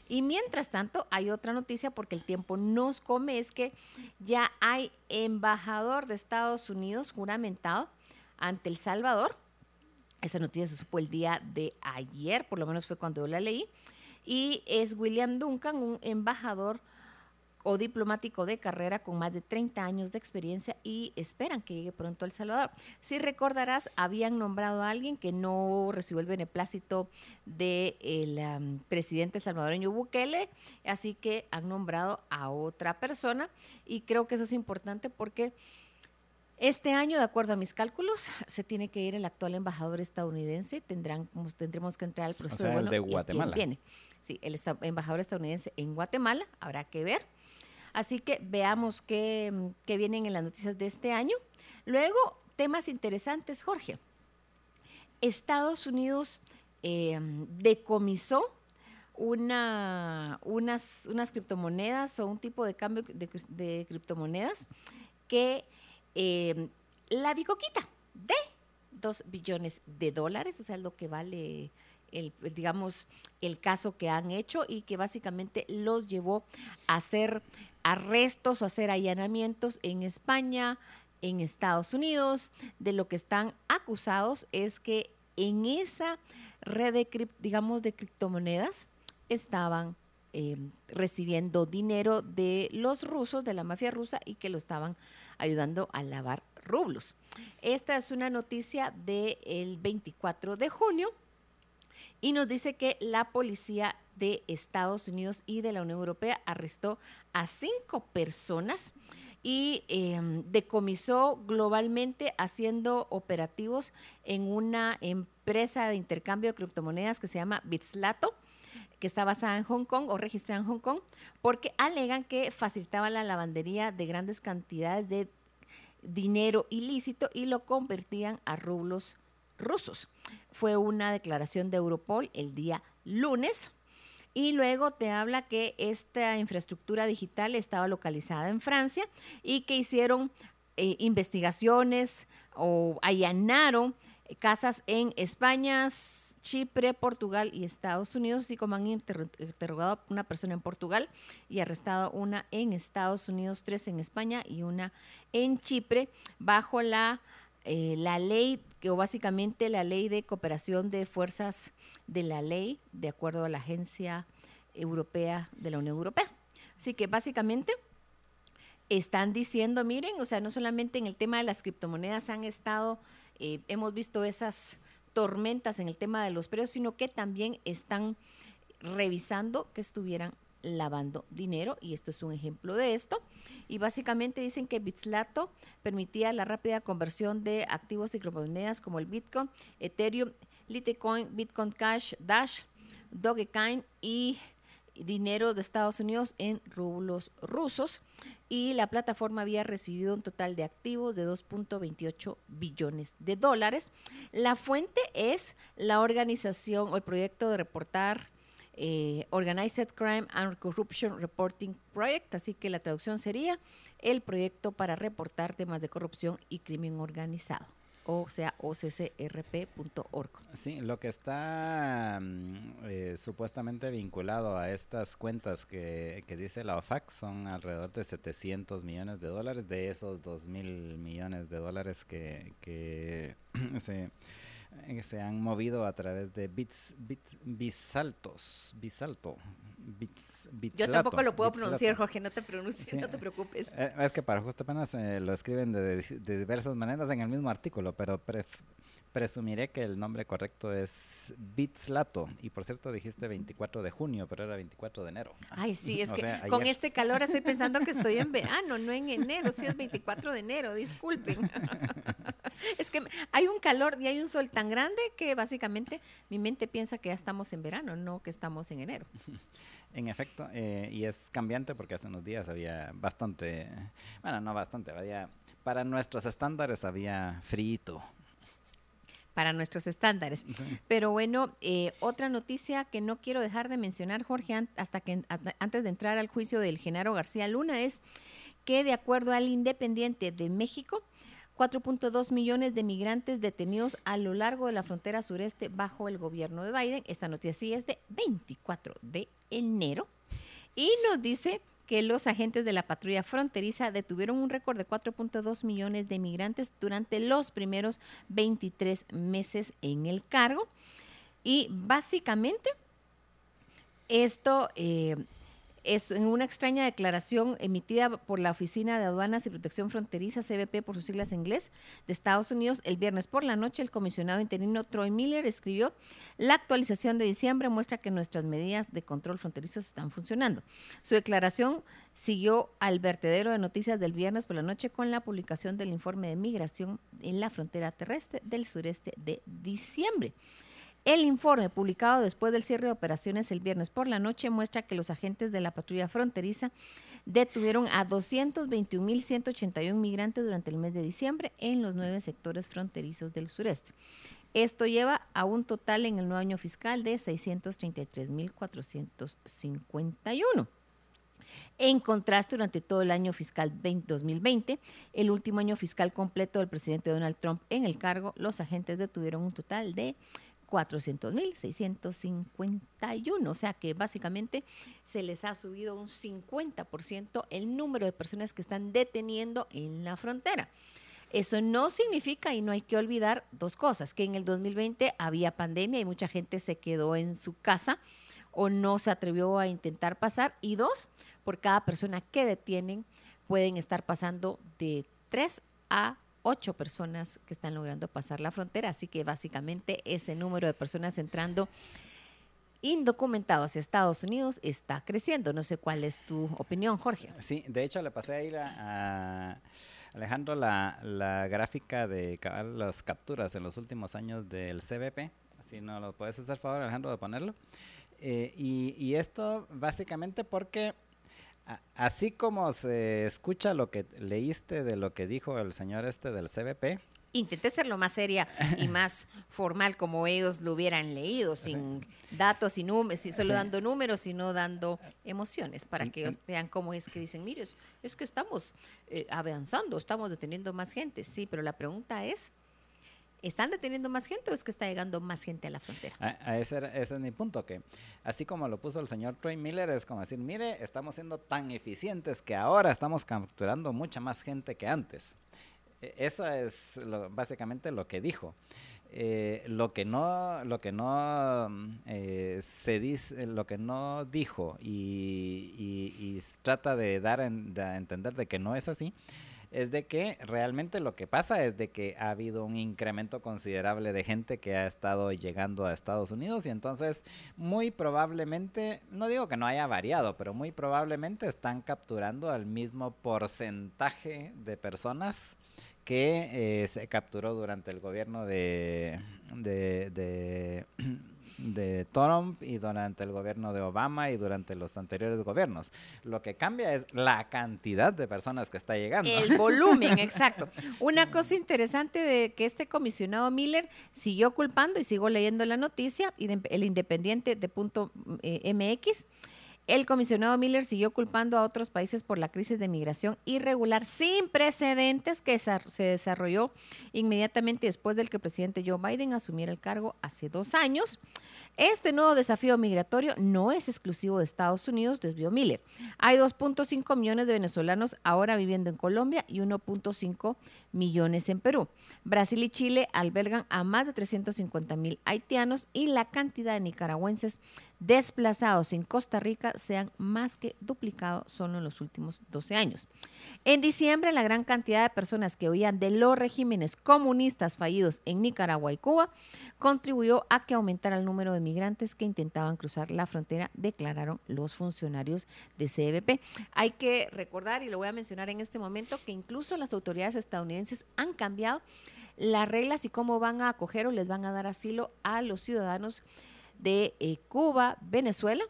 Y mientras tanto, hay otra noticia porque el tiempo nos come, es que ya hay embajador de Estados Unidos juramentado ante El Salvador. Esa noticia se supo el día de ayer, por lo menos fue cuando yo la leí. Y es William Duncan, un embajador o diplomático de carrera con más de 30 años de experiencia y esperan que llegue pronto a El Salvador. Si recordarás, habían nombrado a alguien que no recibió el beneplácito del am, presidente salvadoreño Bukele, así que han nombrado a otra persona y creo que eso es importante porque este año, de acuerdo a mis cálculos, se tiene que ir el actual embajador estadounidense. Tendrán, tendremos que entrar al proceso sea, el bueno, de ¿y quién Guatemala. viene? Sí, el esta- embajador estadounidense en Guatemala, habrá que ver. Así que veamos qué, qué vienen en las noticias de este año. Luego, temas interesantes, Jorge. Estados Unidos eh, decomisó una, unas, unas criptomonedas o un tipo de cambio de, de criptomonedas que eh, la bicoquita de 2 billones de dólares, o sea, lo que vale el, digamos, el caso que han hecho y que básicamente los llevó a hacer arrestos o hacer allanamientos en España, en Estados Unidos. De lo que están acusados es que en esa red de, digamos, de criptomonedas estaban eh, recibiendo dinero de los rusos, de la mafia rusa, y que lo estaban ayudando a lavar rublos. Esta es una noticia del 24 de junio y nos dice que la policía de Estados Unidos y de la Unión Europea arrestó a cinco personas y eh, decomisó globalmente haciendo operativos en una empresa de intercambio de criptomonedas que se llama Bitslato que está basada en Hong Kong o registrada en Hong Kong, porque alegan que facilitaban la lavandería de grandes cantidades de dinero ilícito y lo convertían a rublos rusos. Fue una declaración de Europol el día lunes. Y luego te habla que esta infraestructura digital estaba localizada en Francia y que hicieron eh, investigaciones o allanaron casas en España, Chipre, Portugal y Estados Unidos, así como han inter- interrogado a una persona en Portugal y arrestado una en Estados Unidos, tres en España y una en Chipre, bajo la, eh, la ley, o básicamente la ley de cooperación de fuerzas de la ley, de acuerdo a la Agencia Europea de la Unión Europea. Así que básicamente están diciendo, miren, o sea, no solamente en el tema de las criptomonedas han estado, eh, hemos visto esas tormentas en el tema de los precios, sino que también están revisando que estuvieran lavando dinero y esto es un ejemplo de esto. Y básicamente dicen que Bitslato permitía la rápida conversión de activos y criptomonedas como el Bitcoin, Ethereum, Litecoin, Bitcoin Cash, Dash, Dogecoin y dinero de Estados Unidos en rublos rusos y la plataforma había recibido un total de activos de 2.28 billones de dólares. La fuente es la organización o el proyecto de reportar eh, Organized Crime and Corruption Reporting Project, así que la traducción sería el proyecto para reportar temas de corrupción y crimen organizado o sea, occrp.org. Sí, lo que está mm, eh, supuestamente vinculado a estas cuentas que, que, dice la OFAC son alrededor de 700 millones de dólares, de esos 2 mil millones de dólares que, que *clears throat* se eh, se han movido a través de bits, bits bisaltos, bisalto, bits, Yo tampoco lo puedo pronunciar, Jorge, no te pronuncies, no te preocupes. Eh, es que para justo apenas eh, lo escriben de, de, diversas maneras en el mismo artículo, pero presumiré que el nombre correcto es Bitslato. Y por cierto, dijiste 24 de junio, pero era 24 de enero. Ay, *laughs* sí, es que con este calor estoy pensando que estoy en *laughs* verano, no en enero. Sí, es 24 de enero, disculpen. *laughs* es que hay un calor y hay un sol tan grande que básicamente mi mente piensa que ya estamos en verano, no que estamos en enero. En efecto, eh, y es cambiante porque hace unos días había bastante, bueno, no bastante, había, para nuestros estándares había frito, para nuestros estándares. Pero bueno, eh, otra noticia que no quiero dejar de mencionar, Jorge, hasta que antes de entrar al juicio del Genaro García Luna, es que de acuerdo al Independiente de México, 4.2 millones de migrantes detenidos a lo largo de la frontera sureste bajo el gobierno de Biden. Esta noticia sí es de 24 de enero. Y nos dice que los agentes de la patrulla fronteriza detuvieron un récord de 4.2 millones de migrantes durante los primeros 23 meses en el cargo. Y básicamente esto eh, es en una extraña declaración emitida por la Oficina de Aduanas y Protección Fronteriza, CBP por sus siglas en inglés, de Estados Unidos, el viernes por la noche, el comisionado interino Troy Miller escribió, la actualización de diciembre muestra que nuestras medidas de control fronterizo están funcionando. Su declaración siguió al vertedero de noticias del viernes por la noche con la publicación del informe de migración en la frontera terrestre del sureste de diciembre. El informe publicado después del cierre de operaciones el viernes por la noche muestra que los agentes de la patrulla fronteriza detuvieron a 221.181 migrantes durante el mes de diciembre en los nueve sectores fronterizos del sureste. Esto lleva a un total en el nuevo año fiscal de 633.451. En contraste, durante todo el año fiscal 2020, el último año fiscal completo del presidente Donald Trump en el cargo, los agentes detuvieron un total de 400.651. O sea que básicamente se les ha subido un 50% el número de personas que están deteniendo en la frontera. Eso no significa, y no hay que olvidar dos cosas, que en el 2020 había pandemia y mucha gente se quedó en su casa o no se atrevió a intentar pasar. Y dos, por cada persona que detienen pueden estar pasando de 3 a ocho personas que están logrando pasar la frontera, así que básicamente ese número de personas entrando indocumentados hacia Estados Unidos está creciendo. No sé cuál es tu opinión, Jorge. Sí, de hecho le pasé a ir a, Alejandro la, la, gráfica de las capturas en los últimos años del CBP. Si no lo puedes hacer favor, Alejandro, de ponerlo. Eh, y esto básicamente porque Así como se escucha lo que leíste de lo que dijo el señor este del CBP. Intenté ser lo más seria y *laughs* más formal como ellos lo hubieran leído, sin datos y números, solo dando números y no dando emociones, para que ellos vean cómo es que dicen, mire, es, que estamos eh, avanzando, estamos deteniendo más gente. Sí, pero la pregunta es, ¿Están deteniendo más gente o es que está llegando más gente a la frontera? A, ese, es mi punto, que así como lo puso el señor Troy Miller, es como decir, mire, estamos siendo tan eficientes que ahora estamos capturando mucha más gente que antes. E, eso es básicamente lo que dijo. Eh, lo que no, lo que no eh, se dice, lo que no dijo y, trata de dar a entender de que no es así, es de que realmente lo que pasa es de que ha habido un incremento considerable de gente que ha estado llegando a Estados Unidos y entonces muy probablemente, no digo que no haya variado, pero muy probablemente están capturando al mismo porcentaje de personas que eh, se capturó durante el gobierno de, de, de *clears throat* de Trump y durante el gobierno de Obama y durante los anteriores gobiernos. Lo que cambia es la cantidad de personas que está llegando. El volumen, *laughs* exacto. Una cosa interesante de que este comisionado Miller siguió culpando y sigo leyendo la noticia y el Independiente de punto eh, MX el comisionado Miller siguió culpando a otros países por la crisis de migración irregular sin precedentes que se desarrolló inmediatamente después del que el presidente Joe Biden asumiera el cargo hace dos años. Este nuevo desafío migratorio no es exclusivo de Estados Unidos, desvió Miller. Hay 2.5 millones de venezolanos ahora viviendo en Colombia y 1.5 millones en Perú. Brasil y Chile albergan a más de 350 mil haitianos y la cantidad de nicaragüenses desplazados en Costa Rica se han más que duplicado solo en los últimos 12 años. En diciembre, la gran cantidad de personas que huían de los regímenes comunistas fallidos en Nicaragua y Cuba contribuyó a que aumentara el número de migrantes que intentaban cruzar la frontera, declararon los funcionarios de CBP. Hay que recordar, y lo voy a mencionar en este momento, que incluso las autoridades estadounidenses han cambiado las reglas y cómo van a acoger o les van a dar asilo a los ciudadanos de eh, Cuba, Venezuela,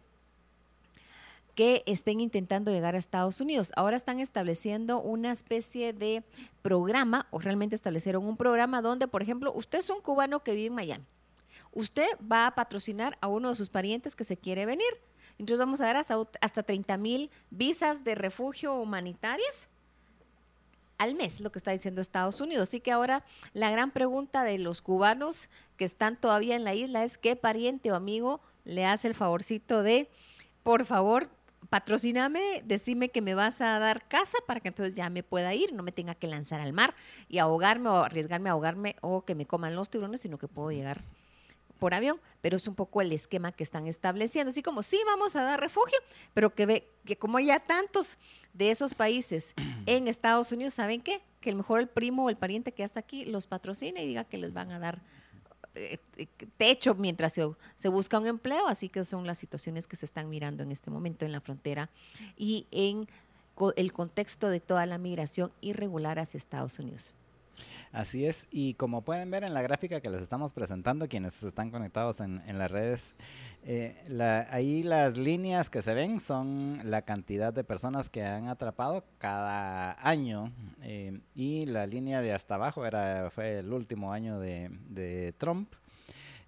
que estén intentando llegar a Estados Unidos. Ahora están estableciendo una especie de programa, o realmente establecieron un programa donde, por ejemplo, usted es un cubano que vive en Miami. Usted va a patrocinar a uno de sus parientes que se quiere venir. Entonces vamos a dar hasta, hasta 30 mil visas de refugio humanitarias al mes, lo que está diciendo Estados Unidos. Así que ahora la gran pregunta de los cubanos que están todavía en la isla es qué pariente o amigo le hace el favorcito de, por favor, patrocíname, decime que me vas a dar casa para que entonces ya me pueda ir, no me tenga que lanzar al mar y ahogarme o arriesgarme a ahogarme o que me coman los tiburones, sino que puedo llegar por avión, pero es un poco el esquema que están estableciendo, así como sí vamos a dar refugio, pero que ve que como ya tantos de esos países *clears throat* en Estados Unidos, ¿saben qué? Que el mejor el primo o el pariente que está aquí los patrocina y diga que les van a dar eh, eh, techo mientras se, se, busca un empleo, así que son las situaciones que se están mirando en este momento en la frontera y en el contexto de toda la migración irregular hacia Estados Unidos. Así es, y como pueden ver en la gráfica que les estamos presentando, quienes están conectados en, las redes, eh, ahí las líneas que se ven son la cantidad de personas que han atrapado cada año, eh, y la línea de hasta abajo era, fue el último año de, Trump.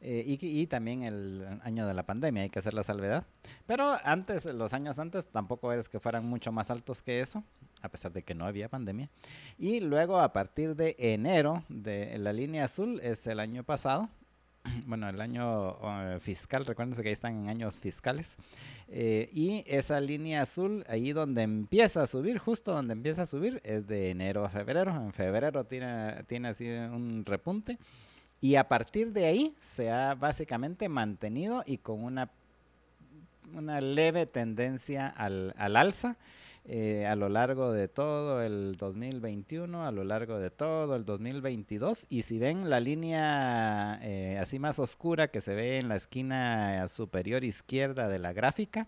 Eh, y, también el año de la pandemia, hay que hacer la salvedad. Pero antes, los años antes, tampoco es que fueran mucho más altos que eso, a pesar de que no había pandemia. Y luego, a partir de enero, de la línea azul es el año pasado, *clears throat* bueno, el año uh, fiscal, recuérdense que ahí están en años fiscales, eh, y esa línea azul, ahí donde empieza a subir, justo donde empieza a subir, es de enero a febrero. En febrero tiene, tiene así un repunte y a partir de ahí se ha básicamente mantenido y con una, una leve tendencia al, alza. Eh, a lo largo de todo el 2021, a lo largo de todo el 2022. Y si ven la línea eh, así más oscura que se ve en la esquina superior izquierda de la gráfica,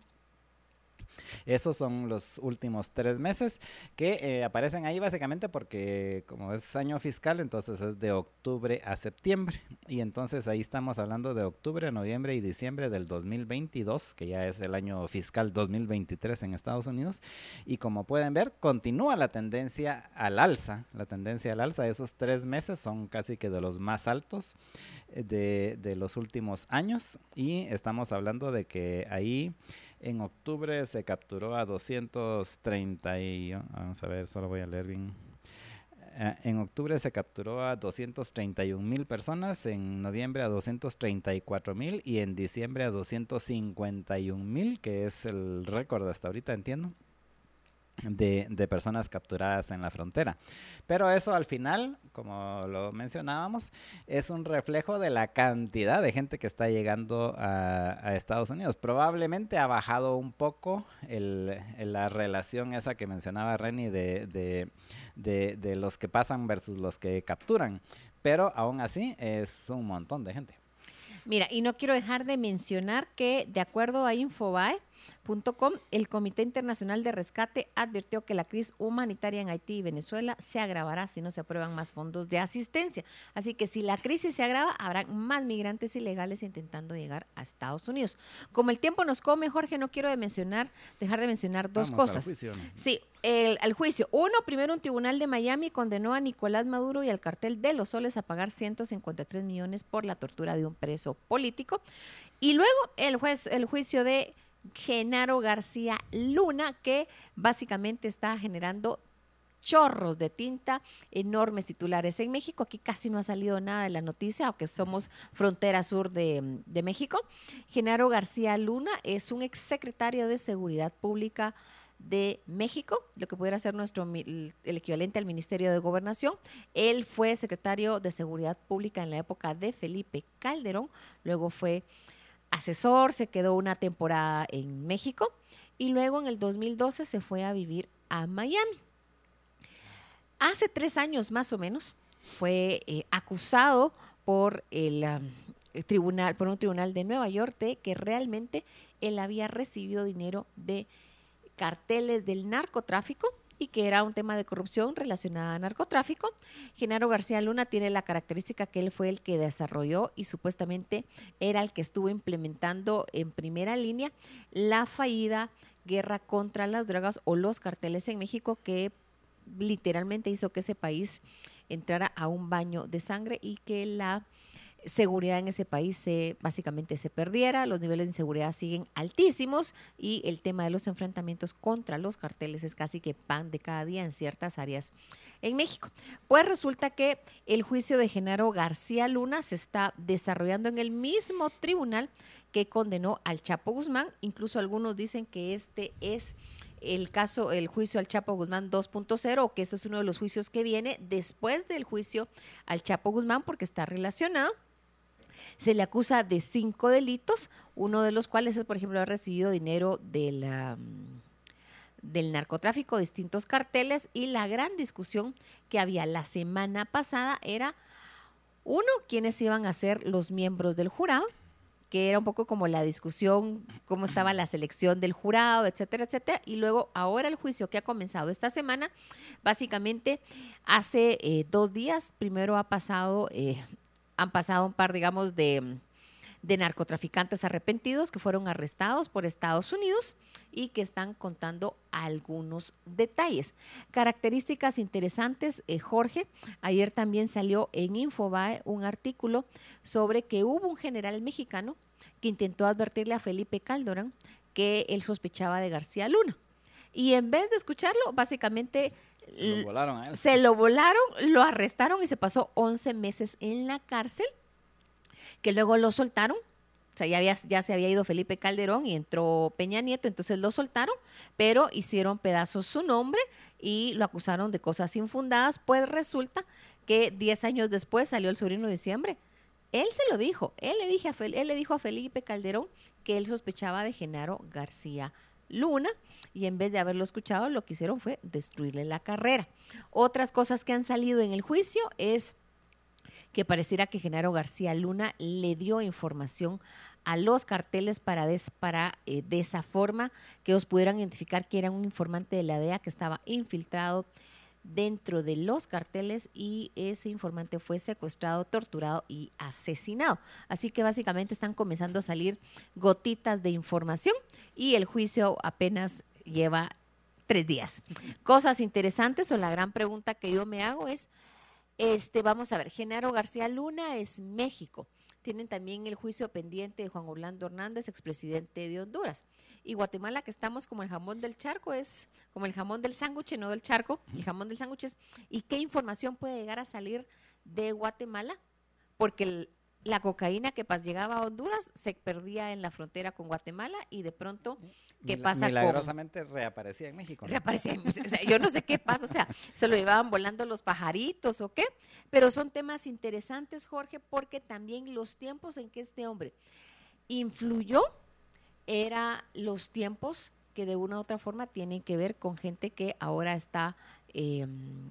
esos son los últimos tres meses que eh, aparecen ahí básicamente porque como es año fiscal, entonces es de octubre a septiembre. Y entonces ahí estamos hablando de octubre, noviembre y diciembre del 2022, que ya es el año fiscal 2023 en Estados Unidos. Y como pueden ver, continúa la tendencia al alza. La tendencia al alza, esos tres meses son casi que de los más altos eh, de, de los últimos años. Y estamos hablando de que ahí... En octubre se capturó a 230 y, vamos a ver, solo voy a leer bien. Eh, en octubre se capturó a 231 mil personas, en noviembre a 234 mil y en diciembre a 251 mil, que es el récord hasta ahorita, entiendo. De, de, personas capturadas en la frontera. Pero eso al final, como lo mencionábamos, es un reflejo de la cantidad de gente que está llegando a, a Estados Unidos. Probablemente ha bajado un poco el, la relación esa que mencionaba Renny de, de, de los que pasan versus los que capturan. Pero aún así es un montón de gente. Mira, y no quiero dejar de mencionar que de acuerdo a Infobae, el Comité Internacional de Rescate advirtió que la crisis humanitaria en Haití y Venezuela se agravará si no se aprueban más fondos de asistencia. Así que si la crisis se agrava, habrán más migrantes ilegales intentando llegar a Estados Unidos. Como el tiempo nos come, Jorge, no quiero de mencionar, dejar de mencionar dos cosas. Juicio, ¿no? Sí, el, al juicio. Uno, primero un tribunal de Miami condenó a Nicolás Maduro y al cartel de los soles a pagar 153 millones por la tortura de un preso político. Y luego el juez, el juicio de Genaro García Luna, que básicamente está generando chorros de tinta, enormes titulares en México. Aquí casi no ha salido nada de la noticia, aunque somos frontera sur de, de México. Genaro García Luna es un exsecretario de Seguridad Pública de México, lo que pudiera ser nuestro el equivalente al Ministerio de Gobernación. Él fue secretario de Seguridad Pública en la época de Felipe Calderón, luego fue asesor, se quedó una temporada en México y luego en el 2012 se fue a vivir a Miami. Hace tres años más o menos fue eh, acusado por el, um, el, tribunal, por un tribunal de Nueva York de que realmente él había recibido dinero de carteles del narcotráfico y que era un tema de corrupción relacionada a narcotráfico. Genaro García Luna tiene la característica que él fue el que desarrolló y supuestamente era el que estuvo implementando en primera línea la fallida guerra contra las drogas o los carteles en México que literalmente hizo que ese país entrara a un baño de sangre y que la seguridad en ese país se, básicamente se perdiera, los niveles de inseguridad siguen altísimos y el tema de los enfrentamientos contra los carteles es casi que pan de cada día en ciertas áreas en México. Pues resulta que el juicio de Genaro García Luna se está desarrollando en el mismo tribunal que condenó al Chapo Guzmán, incluso algunos dicen que este es el caso, el juicio al Chapo Guzmán 2.0, que este es uno de los juicios que viene después del juicio al Chapo Guzmán porque está relacionado se le acusa de cinco delitos, uno de los cuales es, por ejemplo, haber recibido dinero la, del narcotráfico, distintos carteles, y la gran discusión que había la semana pasada era, uno, quiénes iban a ser los miembros del jurado, que era un poco como la discusión, cómo estaba la selección del jurado, etcétera, etcétera. Y luego, ahora el juicio que ha comenzado esta semana, básicamente hace eh, dos días, primero ha pasado eh, han pasado un par, digamos, de, de narcotraficantes arrepentidos que fueron arrestados por Estados Unidos y que están contando algunos detalles. Características interesantes, eh, Jorge. Ayer también salió en Infobae un artículo sobre que hubo un general mexicano que intentó advertirle a Felipe Calderón que él sospechaba de García Luna. Y en vez de escucharlo, básicamente se lo volaron a él. Se lo volaron, lo arrestaron y se pasó 11 meses en la cárcel, que luego lo soltaron. O sea, ya, había, ya se había ido Felipe Calderón y entró Peña Nieto, entonces lo soltaron, pero hicieron pedazos su nombre y lo acusaron de cosas infundadas. Pues resulta que 10 años después salió el sobrino de diciembre. Él se lo dijo, él le, dije a él le dijo a Felipe Calderón que él sospechaba de Genaro García Luna y en vez de haberlo escuchado, lo que hicieron fue destruirle la carrera. Otras cosas que han salido en el juicio es que pareciera que Genaro García Luna le dio información a los carteles para, para eh, de esa forma que ellos pudieran identificar que era un informante de la DEA que estaba infiltrado dentro de los carteles y ese informante fue secuestrado, torturado y asesinado. Así que básicamente están comenzando a salir gotitas de información y el juicio apenas lleva tres días. Cosas interesantes o la gran pregunta que yo me hago es, este, vamos a ver, Genaro García Luna es México. Tienen también el juicio pendiente de Juan Orlando Hernández, expresidente de Honduras. Y Guatemala, que estamos como el jamón del charco, es como el jamón del sándwich, no del charco, el jamón del sándwich es, ¿y qué información puede llegar a salir de Guatemala? Porque la cocaína que pas llegaba a Honduras se perdía en la frontera con Guatemala y de pronto, ¿qué Mila- pasa con...? Milagrosamente reaparecía en México. ¿no? Reaparecía en- o sea, yo no sé qué pasa, o sea, se lo llevaban volando los pajaritos o qué, pero son temas interesantes, Jorge, porque también los tiempos en que este hombre influyó era los tiempos que de una u otra forma tienen que ver con gente que ahora está eh,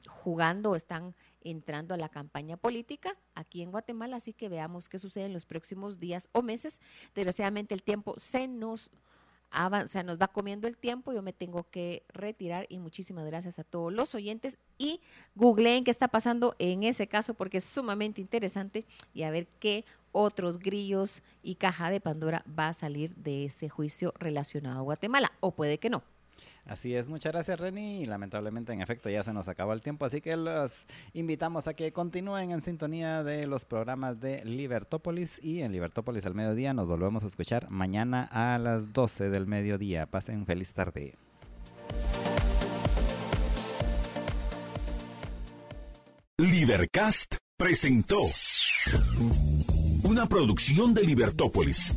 jugando, están entrando a la campaña política aquí en Guatemala, así que veamos qué sucede en los próximos días o meses. Desgraciadamente el tiempo se nos avan- se nos va comiendo el tiempo, yo me tengo que retirar y muchísimas gracias a todos los oyentes y googleen qué está pasando en ese caso porque es sumamente interesante y a ver qué otros grillos y caja de Pandora va a salir de ese juicio relacionado a Guatemala o puede que no. Así es, muchas gracias Reni. Y lamentablemente, en efecto, ya se nos acabó el tiempo, así que los invitamos a que continúen en sintonía de los programas de Libertópolis y en Libertópolis al mediodía nos volvemos a escuchar mañana a las 12 del mediodía. Pasen feliz tarde. Libercast presentó una producción de Libertópolis.